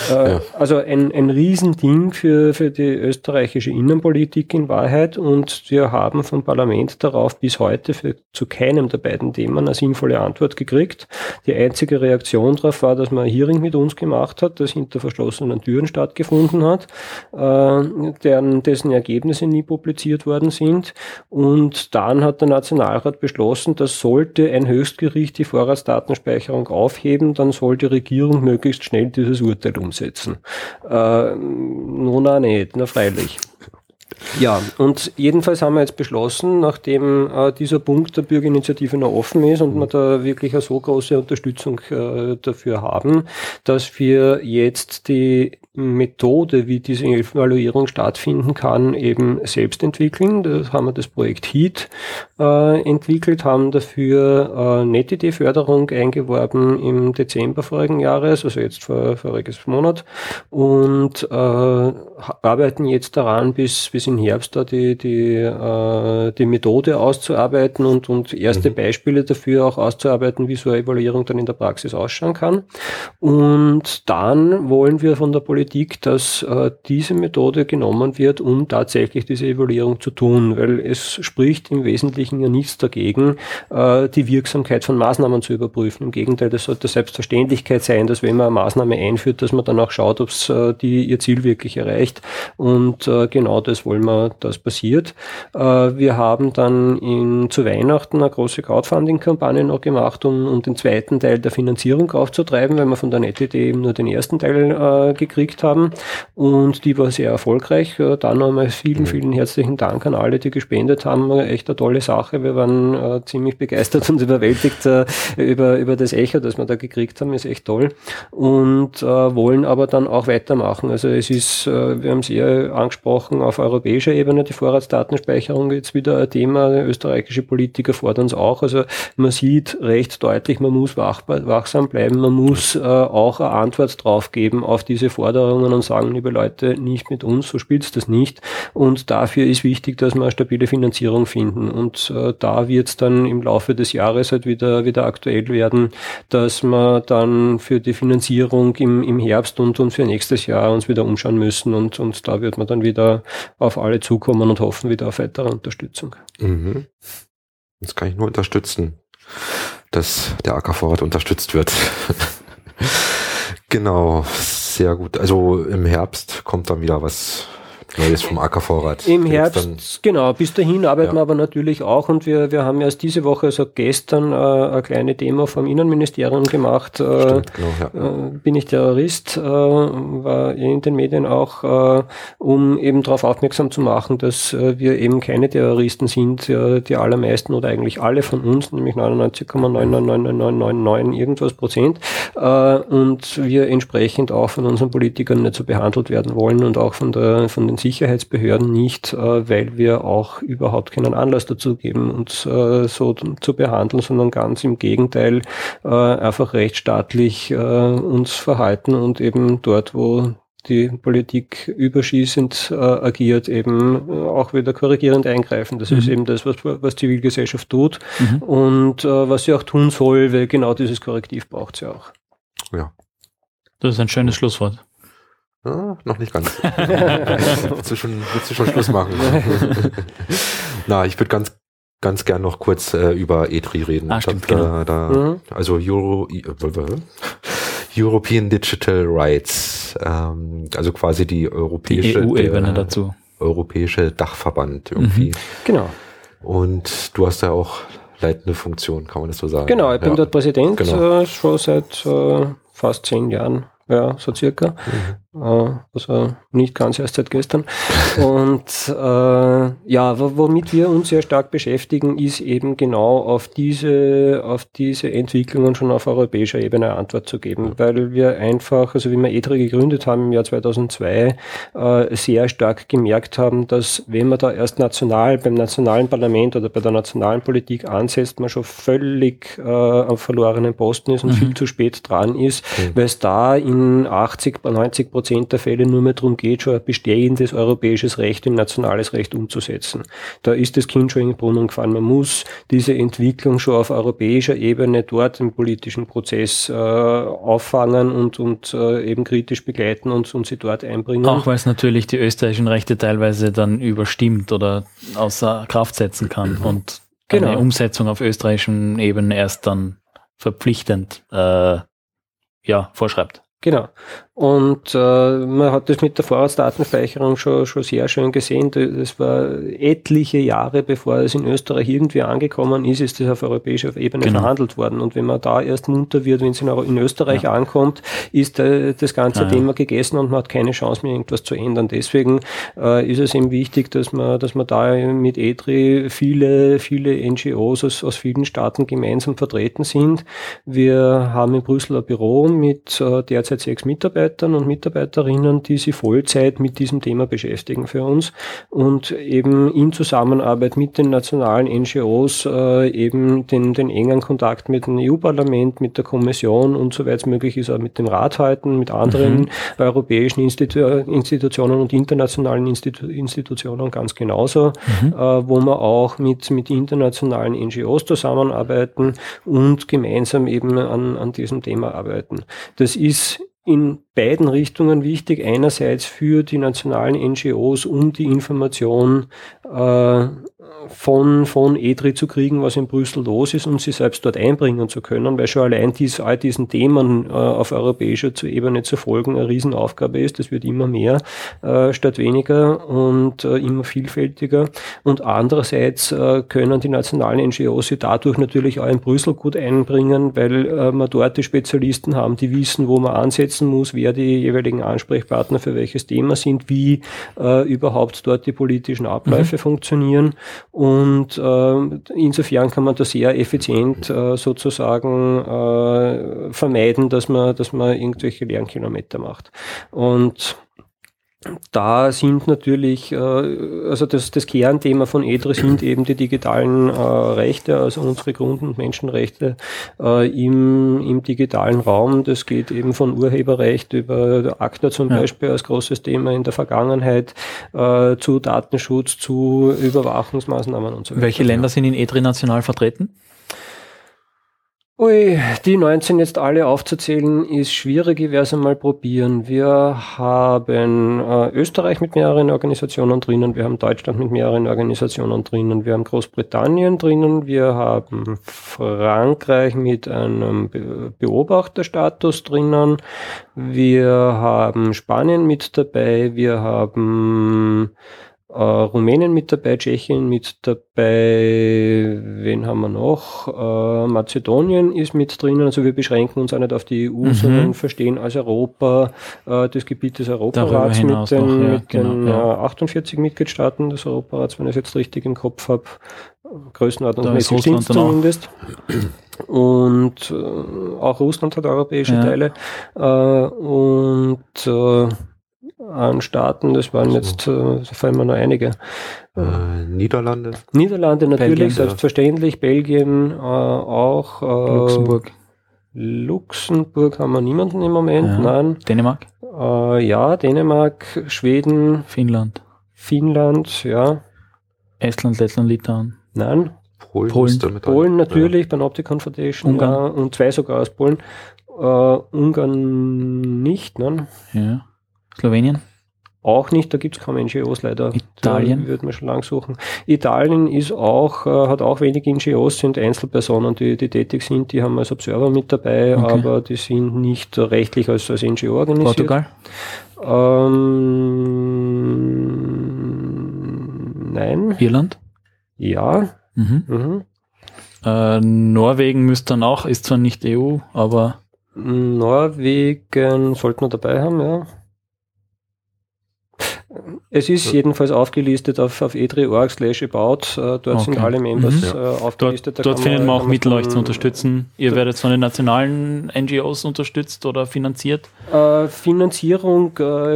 Äh, ja. Also ein, ein Riesending für, für die österreichische Innenpolitik in Wahrheit und wir haben vom Parlament darauf bis heute für, zu keinem der beiden Themen eine sinnvolle Antwort gekriegt gekriegt. Die einzige Reaktion darauf war, dass man ein Hearing mit uns gemacht hat, das hinter verschlossenen Türen stattgefunden hat, äh, deren, dessen Ergebnisse nie publiziert worden sind. Und dann hat der Nationalrat beschlossen, dass sollte ein Höchstgericht die Vorratsdatenspeicherung aufheben, dann soll die Regierung möglichst schnell dieses Urteil umsetzen. Äh, nun auch nicht, na freilich. Ja, und jedenfalls haben wir jetzt beschlossen, nachdem äh, dieser Punkt der Bürgerinitiative noch offen ist und wir da wirklich eine so große Unterstützung äh, dafür haben, dass wir jetzt die Methode, wie diese Evaluierung stattfinden kann, eben selbst entwickeln. Da haben wir das Projekt HEAT äh, entwickelt, haben dafür äh, NetID-Förderung eingeworben im Dezember vorigen Jahres, also jetzt vor voriges Monat, und äh, arbeiten jetzt daran, bis bis in Herbst da die, die, äh, die Methode auszuarbeiten und, und erste mhm. Beispiele dafür auch auszuarbeiten, wie so eine Evaluierung dann in der Praxis ausschauen kann. Und dann wollen wir von der Politik, dass äh, diese Methode genommen wird, um tatsächlich diese Evaluierung zu tun, weil es spricht im Wesentlichen ja nichts dagegen, äh, die Wirksamkeit von Maßnahmen zu überprüfen. Im Gegenteil, das sollte Selbstverständlichkeit sein, dass wenn man eine Maßnahme einführt, dass man dann auch schaut, ob es äh, ihr Ziel wirklich erreicht. Und äh, genau das wollen wir, dass passiert. Äh, wir haben dann in, zu Weihnachten eine große Crowdfunding-Kampagne noch gemacht, um, um den zweiten Teil der Finanzierung aufzutreiben, weil wir von der NetID eben nur den ersten Teil äh, gekriegt haben. Und die war sehr erfolgreich. Dann nochmal vielen, mhm. vielen herzlichen Dank an alle, die gespendet haben. Echt eine tolle Sache. Wir waren äh, ziemlich begeistert und überwältigt äh, über, über das Echo, das wir da gekriegt haben. Ist echt toll. Und äh, wollen aber dann auch weitermachen. Also es ist, äh, wir haben es eher angesprochen, auf europäischer Ebene die Vorratsdatenspeicherung jetzt wieder ein Thema. Österreichische Politiker fordern es auch. Also man sieht recht deutlich, man muss wach, wachsam bleiben, man muss äh, auch eine Antwort drauf geben auf diese Forderungen und sagen, liebe Leute, nicht mit uns, so spielt's das nicht. Und dafür ist wichtig, dass wir eine stabile Finanzierung finden. Und äh, da wird es dann im Laufe des Jahres halt wieder, wieder aktuell werden, dass wir dann für die Finanzierung im, im Herbst und, und für nächstes Jahr uns wieder umschauen müssen. Und, und da wird man dann wieder auf alle zukommen und hoffen wieder auf weitere Unterstützung. Mhm. Das kann ich nur unterstützen, dass der Ackervorrat unterstützt wird. genau, sehr gut. Also im Herbst kommt dann wieder was Neues vom Ackervorrat. Im Herbst, genau. Bis dahin arbeiten ja. wir aber natürlich auch und wir, wir haben erst diese Woche, also gestern, äh, eine kleine Demo vom Innenministerium gemacht. Äh, Stimmt, genau, ja. äh, bin ich Terrorist, äh, war in den Medien auch, äh, um eben darauf aufmerksam zu machen, dass äh, wir eben keine Terroristen sind, die allermeisten oder eigentlich alle von uns, nämlich 99,99999 irgendwas Prozent, und wir entsprechend auch von unseren Politikern nicht so behandelt werden wollen und auch von der von den Sicherheitsbehörden nicht, äh, weil wir auch überhaupt keinen Anlass dazu geben, uns äh, so zu behandeln, sondern ganz im Gegenteil äh, einfach rechtsstaatlich uns verhalten und eben dort, wo die Politik überschießend äh, agiert, eben äh, auch wieder korrigierend eingreifen. Das mhm. ist eben das, was, was Zivilgesellschaft tut mhm. und äh, was sie auch tun soll, weil genau dieses Korrektiv braucht sie auch. Ja. Das ist ein schönes Schlusswort. Ja, noch nicht ganz. willst, du schon, willst du schon Schluss machen? Na, ich würde ganz ganz gern noch kurz äh, über E3 reden. Ah, stimmt, da, genau. da, mhm. Also Euro, äh, European Digital Rights, ähm, also quasi die europäische EU-Ebene dazu. Europäische Dachverband irgendwie. Mhm. Genau. Und du hast ja auch leitende Funktion, kann man das so sagen? Genau, ich bin ja. dort Präsident genau. äh, schon seit äh, fast zehn Jahren ja, so circa. Mhm. Also nicht ganz erst seit gestern. Und äh, ja, womit wir uns sehr stark beschäftigen, ist eben genau auf diese, auf diese Entwicklungen schon auf europäischer Ebene eine Antwort zu geben, weil wir einfach, also wie wir ETRA gegründet haben im Jahr 2002, äh, sehr stark gemerkt haben, dass wenn man da erst national beim nationalen Parlament oder bei der nationalen Politik ansetzt, man schon völlig äh, am verlorenen Posten ist und mhm. viel zu spät dran ist, mhm. weil es da in 80, 90 Prozent Prozent der Fälle nur mehr darum geht, schon ein bestehendes europäisches Recht in nationales Recht umzusetzen. Da ist das Kind schon in den Brunnen gefallen. Man muss diese Entwicklung schon auf europäischer Ebene dort im politischen Prozess äh, auffangen und, und äh, eben kritisch begleiten und, und sie dort einbringen. Auch weil es natürlich die österreichischen Rechte teilweise dann überstimmt oder außer Kraft setzen kann mhm. und genau. eine Umsetzung auf österreichischen Ebene erst dann verpflichtend äh, ja, vorschreibt. Genau. Und äh, man hat das mit der Vorratsdatenspeicherung schon, schon sehr schön gesehen. Das war etliche Jahre, bevor es in Österreich irgendwie angekommen ist, ist das auf europäischer Ebene genau. verhandelt worden. Und wenn man da erst munter wird, wenn es in, in Österreich ja. ankommt, ist äh, das ganze ja, Thema gegessen und man hat keine Chance mehr, irgendwas zu ändern. Deswegen äh, ist es eben wichtig, dass man, dass man da mit EDRI viele, viele NGOs aus, aus vielen Staaten gemeinsam vertreten sind. Wir haben in Brüssel ein Büro mit äh, derzeit sechs Mitarbeitern Mitarbeitern und Mitarbeiterinnen, die sich Vollzeit mit diesem Thema beschäftigen für uns und eben in Zusammenarbeit mit den nationalen NGOs äh, eben den, den engen Kontakt mit dem EU-Parlament, mit der Kommission und soweit es möglich ist auch mit dem Rat halten, mit anderen mhm. europäischen Institu Institutionen und internationalen Institu Institutionen ganz genauso, mhm. äh, wo wir auch mit, mit internationalen NGOs zusammenarbeiten und gemeinsam eben an, an diesem Thema arbeiten. Das ist in beiden Richtungen wichtig. Einerseits für die nationalen NGOs, um die Information äh, von, von EDRI zu kriegen, was in Brüssel los ist, um sie selbst dort einbringen zu können, weil schon allein dies, all diesen Themen äh, auf europäischer Ebene zu folgen eine Riesenaufgabe ist. Das wird immer mehr äh, statt weniger und äh, immer vielfältiger. Und andererseits äh, können die nationalen NGOs sie dadurch natürlich auch in Brüssel gut einbringen, weil äh, wir dort die Spezialisten haben, die wissen, wo man ansetzen muss, wer die jeweiligen Ansprechpartner für welches Thema sind, wie äh, überhaupt dort die politischen Abläufe mhm. funktionieren und äh, insofern kann man da sehr effizient äh, sozusagen äh, vermeiden, dass man, dass man irgendwelche Lernkilometer macht. Und da sind natürlich, äh, also das, das Kernthema von EDRE sind eben die digitalen äh, Rechte, also unsere Grund- und Menschenrechte äh, im, im digitalen Raum. Das geht eben von Urheberrecht über ACTA zum ja. Beispiel als großes Thema in der Vergangenheit äh, zu Datenschutz, zu Überwachungsmaßnahmen und so weiter. Welche Länder sind in EDRE national vertreten? Ui, die 19 jetzt alle aufzuzählen ist schwierig, ich werde es einmal probieren. Wir haben äh, Österreich mit mehreren Organisationen drinnen, wir haben Deutschland mit mehreren Organisationen drinnen, wir haben Großbritannien drinnen, wir haben Frankreich mit einem Be Beobachterstatus drinnen, wir haben Spanien mit dabei, wir haben äh, Rumänien mit dabei, Tschechien mit dabei, wen haben wir noch? Äh, Mazedonien ist mit drinnen, also wir beschränken uns auch nicht auf die EU, mhm. sondern verstehen als Europa äh, das Gebiet des Europarats mit den, noch, ja, mit genau, den ja. 48 Mitgliedstaaten des Europarats, wenn ich es jetzt richtig im Kopf habe. Größenordnungsmäßig sind zumindest. Und äh, auch Russland hat europäische ja. Teile. Äh, und äh, an Staaten, das waren also. jetzt, äh, fallen mir noch einige. Äh, Niederlande? Niederlande natürlich, Belgien, selbstverständlich, Belgien äh, auch. Äh, Luxemburg. Luxemburg haben wir niemanden im Moment, ja. nein. Dänemark? Äh, ja, Dänemark, Schweden. Finnland. Finnland, ja. Estland, Lettland, Litauen. Nein. Polen. Polen, Polen natürlich, ja. Panopticon Foundation, Ungarn. ja, und zwei sogar aus Polen. Äh, Ungarn nicht, nein. Ja. Slowenien? Auch nicht, da gibt es kaum NGOs leider. Italien? Würde man schon lang suchen. Italien ist auch, äh, hat auch wenig NGOs, sind Einzelpersonen, die, die tätig sind, die haben als Observer mit dabei, okay. aber die sind nicht rechtlich als, als NGO organisiert. Portugal? Ähm, nein. Irland? Ja. Mhm. Mhm. Äh, Norwegen müsste dann auch, ist zwar nicht EU, aber. Norwegen sollten wir dabei haben, ja. Es ist jedenfalls aufgelistet auf, auf e3.org slash about. Äh, dort okay. sind alle Members mhm. äh, aufgelistet. Dort, dort findet man auch Mittel, euch zu unterstützen. Ihr werdet von den nationalen NGOs unterstützt oder finanziert? Äh, Finanzierung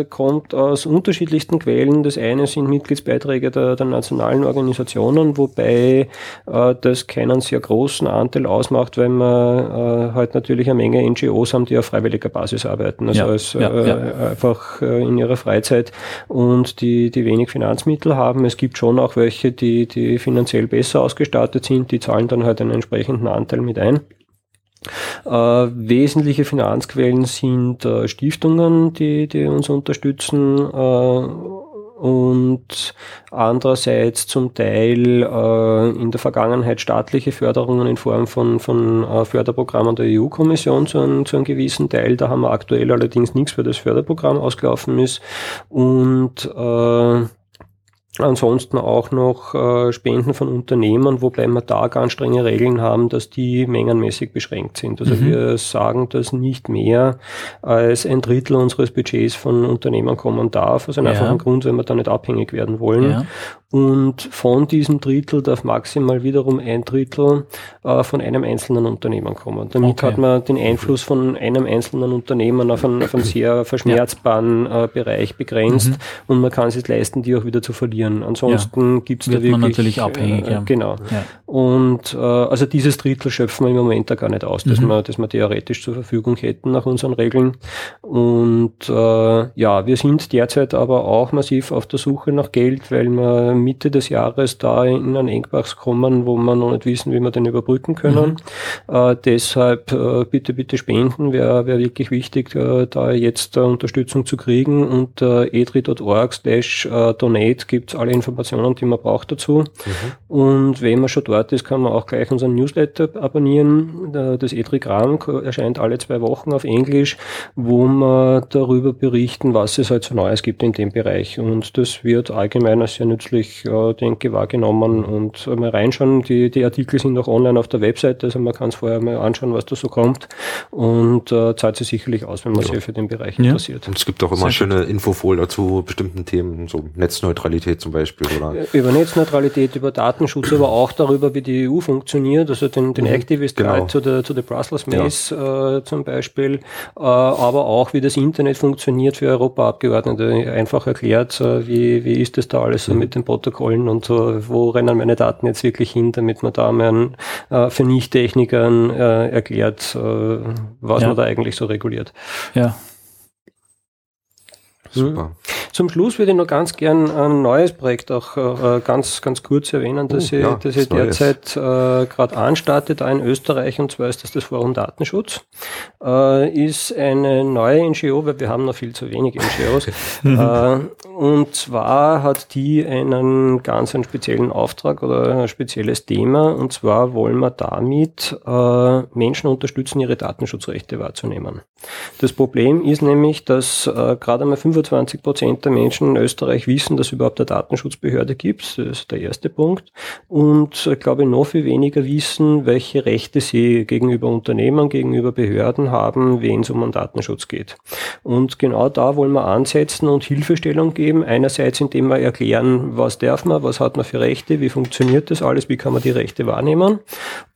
kommt aus unterschiedlichsten Quellen. Das eine sind Mitgliedsbeiträge der, der nationalen Organisationen, wobei das keinen sehr großen Anteil ausmacht, weil wir halt natürlich eine Menge NGOs haben, die auf freiwilliger Basis arbeiten. Also ja. als, ja, ja. einfach in ihrer Freizeit und die, die wenig Finanzmittel haben. Es gibt schon auch welche, die, die finanziell besser ausgestattet sind, die zahlen dann halt einen entsprechenden Anteil mit ein. Äh, wesentliche Finanzquellen sind äh, Stiftungen, die, die uns unterstützen äh, und andererseits zum Teil äh, in der Vergangenheit staatliche Förderungen in Form von, von äh, Förderprogrammen der EU-Kommission zu, einem, zu einem gewissen Teil. Da haben wir aktuell allerdings nichts, weil das Förderprogramm ausgelaufen ist. Und äh, Ansonsten auch noch äh, Spenden von Unternehmen, wobei wir da ganz strenge Regeln haben, dass die mengenmäßig beschränkt sind. Also mhm. wir sagen, dass nicht mehr als ein Drittel unseres Budgets von Unternehmen kommen darf, aus einem ja. einfachen Grund, wenn wir da nicht abhängig werden wollen. Ja. Und von diesem Drittel darf maximal wiederum ein Drittel äh, von einem einzelnen Unternehmen kommen. Damit okay. hat man den Einfluss von einem einzelnen Unternehmen auf einen, auf einen sehr verschmerzbaren äh, Bereich begrenzt mhm. und man kann es sich leisten, die auch wieder zu verlieren. Ansonsten ja. gibt es da wirklich... man natürlich abhängig, äh, ja. Genau. Ja. Und äh, also dieses Drittel schöpfen wir im Moment da gar nicht aus, dass, mhm. wir, dass wir theoretisch zur Verfügung hätten nach unseren Regeln. Und äh, ja, wir sind derzeit aber auch massiv auf der Suche nach Geld, weil wir Mitte des Jahres da in einen Engpass kommen, wo wir noch nicht wissen, wie wir den überbrücken können. Mhm. Äh, deshalb äh, bitte, bitte spenden, wäre wär wirklich wichtig, äh, da jetzt äh, Unterstützung zu kriegen. Und äh, edri.org slash äh, donate gibt es alle Informationen, die man braucht dazu. Mhm. Und wenn man schon dort ist, kann man auch gleich unseren Newsletter abonnieren. Das Edri-Gramm erscheint alle zwei Wochen auf Englisch, wo wir darüber berichten, was es halt so Neues gibt in dem Bereich. Und das wird allgemein als sehr nützlich, äh, denke wahrgenommen. Und mal reinschauen, die, die Artikel sind auch online auf der Webseite, also man kann es vorher mal anschauen, was da so kommt. Und äh, zahlt sich sicherlich aus, wenn man ja. sich für den Bereich ja. interessiert. Und es gibt auch immer sehr schöne gut. Infofolder zu bestimmten Themen, so Netzneutralität zum Beispiel. Oder? Über Netzneutralität, über Datenschutz, aber auch darüber, wie die EU funktioniert, also den, den mhm. Activist genau. Guide zu der, zu der Brussels Maze ja. äh, zum Beispiel, äh, aber auch wie das Internet funktioniert für Europaabgeordnete, einfach erklärt, äh, wie, wie ist das da alles so mhm. mit den Protokollen und so, wo rennen meine Daten jetzt wirklich hin, damit man da mal äh, für Nicht-Technikern äh, erklärt, äh, was ja. man da eigentlich so reguliert. Ja. Super. Zum Schluss würde ich noch ganz gern ein neues Projekt auch äh, ganz, ganz kurz erwähnen, das oh, ich, ja, das ich derzeit äh, gerade anstarte, da in Österreich, und zwar ist das das Forum Datenschutz. Äh, ist eine neue NGO, weil wir haben noch viel zu wenige NGOs. äh, und zwar hat die einen ganz einen speziellen Auftrag oder ein spezielles Thema, und zwar wollen wir damit äh, Menschen unterstützen, ihre Datenschutzrechte wahrzunehmen. Das Problem ist nämlich, dass äh, gerade einmal 25 Prozent der Menschen in Österreich wissen, dass es überhaupt eine Datenschutzbehörde gibt. Das ist der erste Punkt. Und äh, glaube noch viel weniger wissen, welche Rechte sie gegenüber Unternehmen, gegenüber Behörden haben, wenn es um einen Datenschutz geht. Und genau da wollen wir ansetzen und Hilfestellung geben. Einerseits, indem wir erklären, was darf man, was hat man für Rechte, wie funktioniert das alles, wie kann man die Rechte wahrnehmen.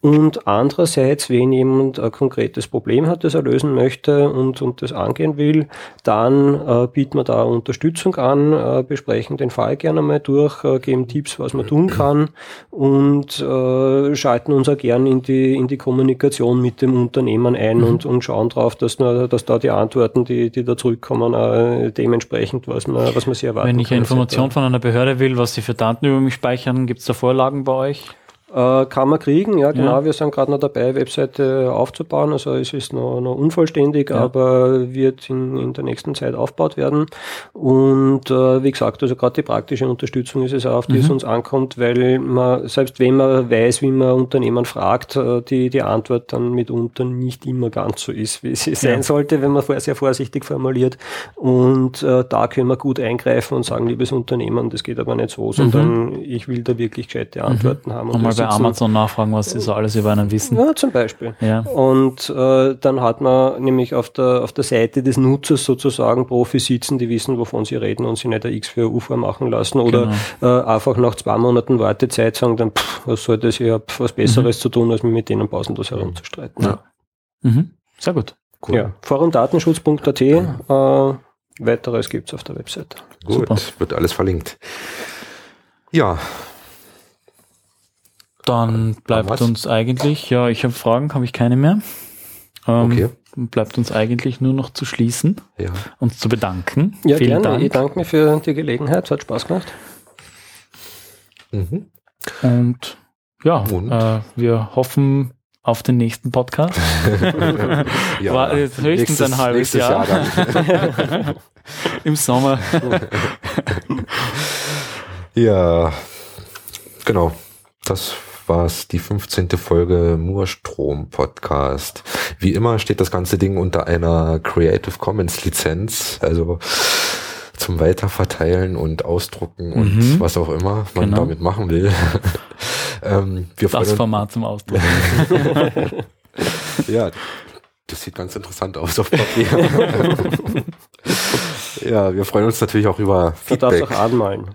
Und andererseits, wenn jemand ein konkretes Problem hat, das er lösen möchte und, und das angehen will, dann äh, bieten wir da Unterstützung an, äh, besprechen den Fall gerne mal durch, äh, geben Tipps, was man tun kann und äh, schalten uns auch gern in die, in die Kommunikation mit dem Unternehmen ein mhm. und, und schauen drauf, dass, dass da die Antworten, die, die da zurückkommen, äh, dementsprechend, was man, was man sich erwarten Wenn ich eine Information von einer Behörde will, was sie für Daten über mich speichern, gibt es da Vorlagen bei euch? Äh, kann man kriegen, ja genau. Ja. Wir sind gerade noch dabei, Webseite aufzubauen. Also es ist noch, noch unvollständig, ja. aber wird in, in der nächsten Zeit aufgebaut werden. Und äh, wie gesagt, also gerade die praktische Unterstützung ist es auch, auf die mhm. es uns ankommt, weil man, selbst wenn man weiß, wie man Unternehmen fragt, äh, die, die Antwort dann mitunter nicht immer ganz so ist, wie sie sein sollte, wenn man vorher sehr vorsichtig formuliert. Und äh, da können wir gut eingreifen und sagen, liebes Unternehmen, das geht aber nicht so, sondern mhm. ich will da wirklich gescheite mhm. Antworten mhm. haben. Und bei Amazon nachfragen, was sie so alles über einen wissen. Ja, zum Beispiel. Ja. Und äh, dann hat man nämlich auf der, auf der Seite des Nutzers sozusagen Profis sitzen, die wissen, wovon sie reden und sie nicht der X für U vormachen lassen oder genau. äh, einfach nach zwei Monaten Wartezeit sagen, dann, pff, was soll das, ich habe was Besseres mhm. zu tun, als mich mit denen pausenlos herumzustreiten. Ja. Mhm. Sehr gut. Cool. Ja, forumdatenschutz.at, äh, weiteres gibt's auf der Webseite. Gut, Super. wird alles verlinkt. Ja, dann bleibt uns eigentlich, ja, ich habe Fragen, habe ich keine mehr. Ähm, okay. Bleibt uns eigentlich nur noch zu schließen, ja. uns zu bedanken. Ja, Vielen gerne. Dank. Ich danke mir für die Gelegenheit, es hat Spaß gemacht. Mhm. Und ja, Und? Äh, wir hoffen auf den nächsten Podcast. ja, War jetzt höchstens nächstes, ein halbes Jahr. Jahr Im Sommer. ja, genau. Das war es die 15. Folge Murstrom Podcast. Wie immer steht das ganze Ding unter einer Creative Commons Lizenz, also zum Weiterverteilen und Ausdrucken und mhm. was auch immer man genau. damit machen will. ähm, das Format zum Ausdrucken. ja, das sieht ganz interessant aus auf Papier. Ja, wir freuen uns natürlich auch über Du Feedback. darfst auch anmalen.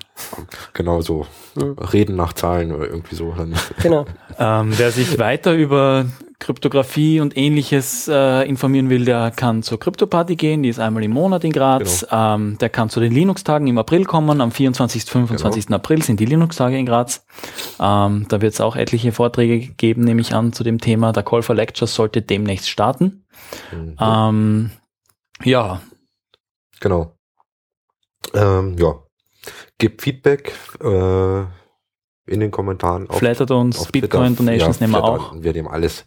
Genau so. Reden nach Zahlen oder irgendwie so. Genau. Ähm, wer sich weiter über Kryptographie und ähnliches äh, informieren will, der kann zur Krypto-Party gehen, die ist einmal im Monat in Graz. Ähm, der kann zu den Linux-Tagen im April kommen. Am 24. 25. April sind die Linux-Tage in Graz. Ähm, da wird es auch etliche Vorträge geben, nehme ich an, zu dem Thema. Der Call for Lectures sollte demnächst starten. Mhm. Ähm, ja, Genau. Ähm, ja. Gebt Feedback äh, in den Kommentaren. auf- flattert uns, auf Bitcoin Twitter. Donations Ja, nehmen wir auch. Wir nehmen alles.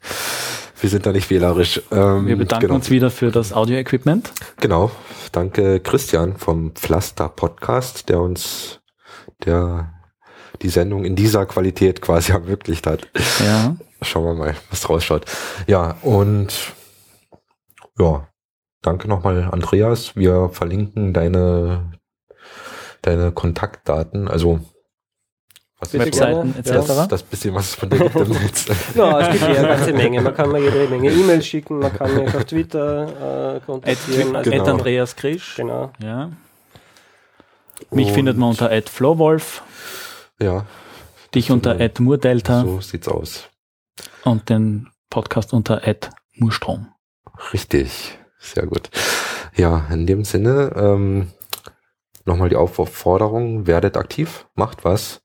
Wir sind da nicht wählerisch. Ähm, Wir bedanken genau. uns wieder für das Audio-Equipment. Genau. Danke Christian vom Pflaster Podcast, der uns der die Sendung in dieser Qualität quasi ermöglicht hat. Ja. Schauen wir mal, was draus schaut. Ja, und ja, danke nochmal, Andreas. Wir verlinken deine, deine Kontaktdaten, also was Webseiten etc. das, das bisschen, was es von dir gibt im Netz. Ja, es gibt ja eine ganze Menge. Man kann mir jede Menge E-Mails schicken, man kann mich auf Twitter äh, kontaktieren. At, Also, Genau. Andreas Krisch. genau. Ja. Mich Und- findet man unter @flowwolf, Ja, dich unter @murdelta so sieht's aus. und den Podcast unter @murstrom. Richtig, sehr gut. Ja, in dem Sinne, ähm, nochmal die Aufforderung, werdet aktiv, macht was.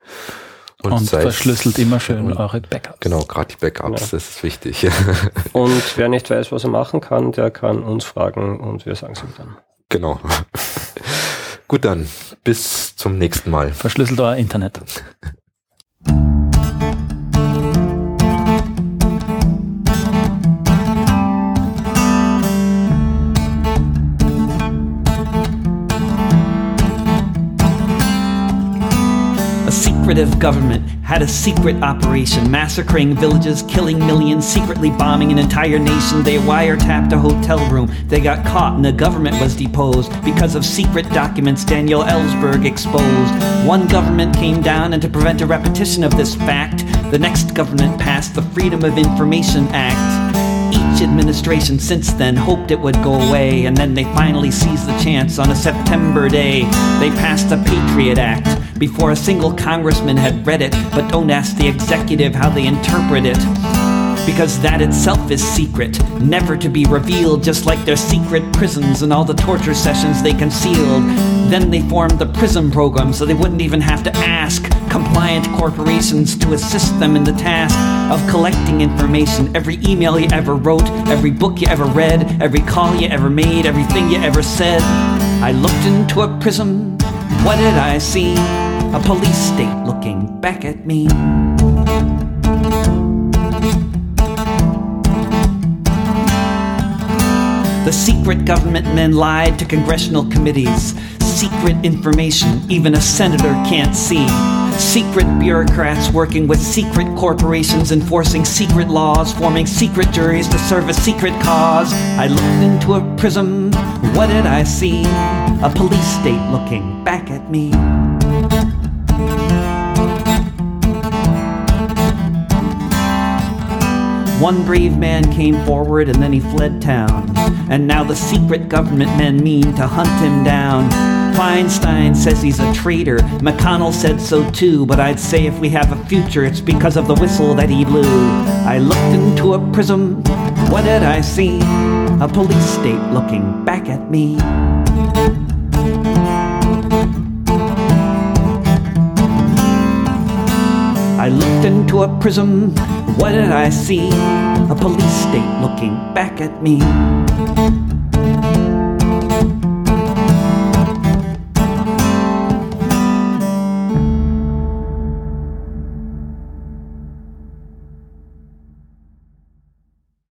Und, seid- verschlüsselt immer schön und- eure Backups. Genau, gerade die Backups, Ja. das ist wichtig. Und wer nicht weiß, was er machen kann, der kann uns fragen und wir sagen es ihm dann. genau. Gut dann, bis zum nächsten Mal. Verschlüsselt euer Internet. Secretive government had a secret operation, massacring villages, killing millions, secretly bombing an entire nation. They wiretapped a hotel room. They got caught and the government was deposed because of secret documents Daniel Ellsberg exposed. One government came down, and to prevent a repetition of this fact, the next government passed the Freedom of Information Act. Administration since then hoped it would go away, and then they finally seized the chance on a September day. They passed the Patriot Act before a single congressman had read it, but don't ask the executive how they interpret it. Because that itself is secret, never to be revealed, just like their secret prisons and all the torture sessions they concealed. Then they formed the PRISM program so they wouldn't even have to ask compliant corporations to assist them in the task of collecting information. Every email you ever wrote, every book you ever read, every call you ever made, everything you ever said. I looked into a prism. What did I see? A police state looking back at me. The secret government men lied to congressional committees. Secret information even a senator can't see. Secret bureaucrats working with secret corporations, enforcing secret laws, forming secret juries to serve a secret cause. I looked into a prism. What did I see? A police state looking back at me. One brave man came forward and then he fled town. And now the secret government men mean to hunt him down. Feinstein says he's a traitor. McConnell said so too, but I'd say if we have a future, it's because of the whistle that he blew. I looked into a prism. What did I see? A police state looking back at me. I looked into a prism. What did I see? A police state looking back at me.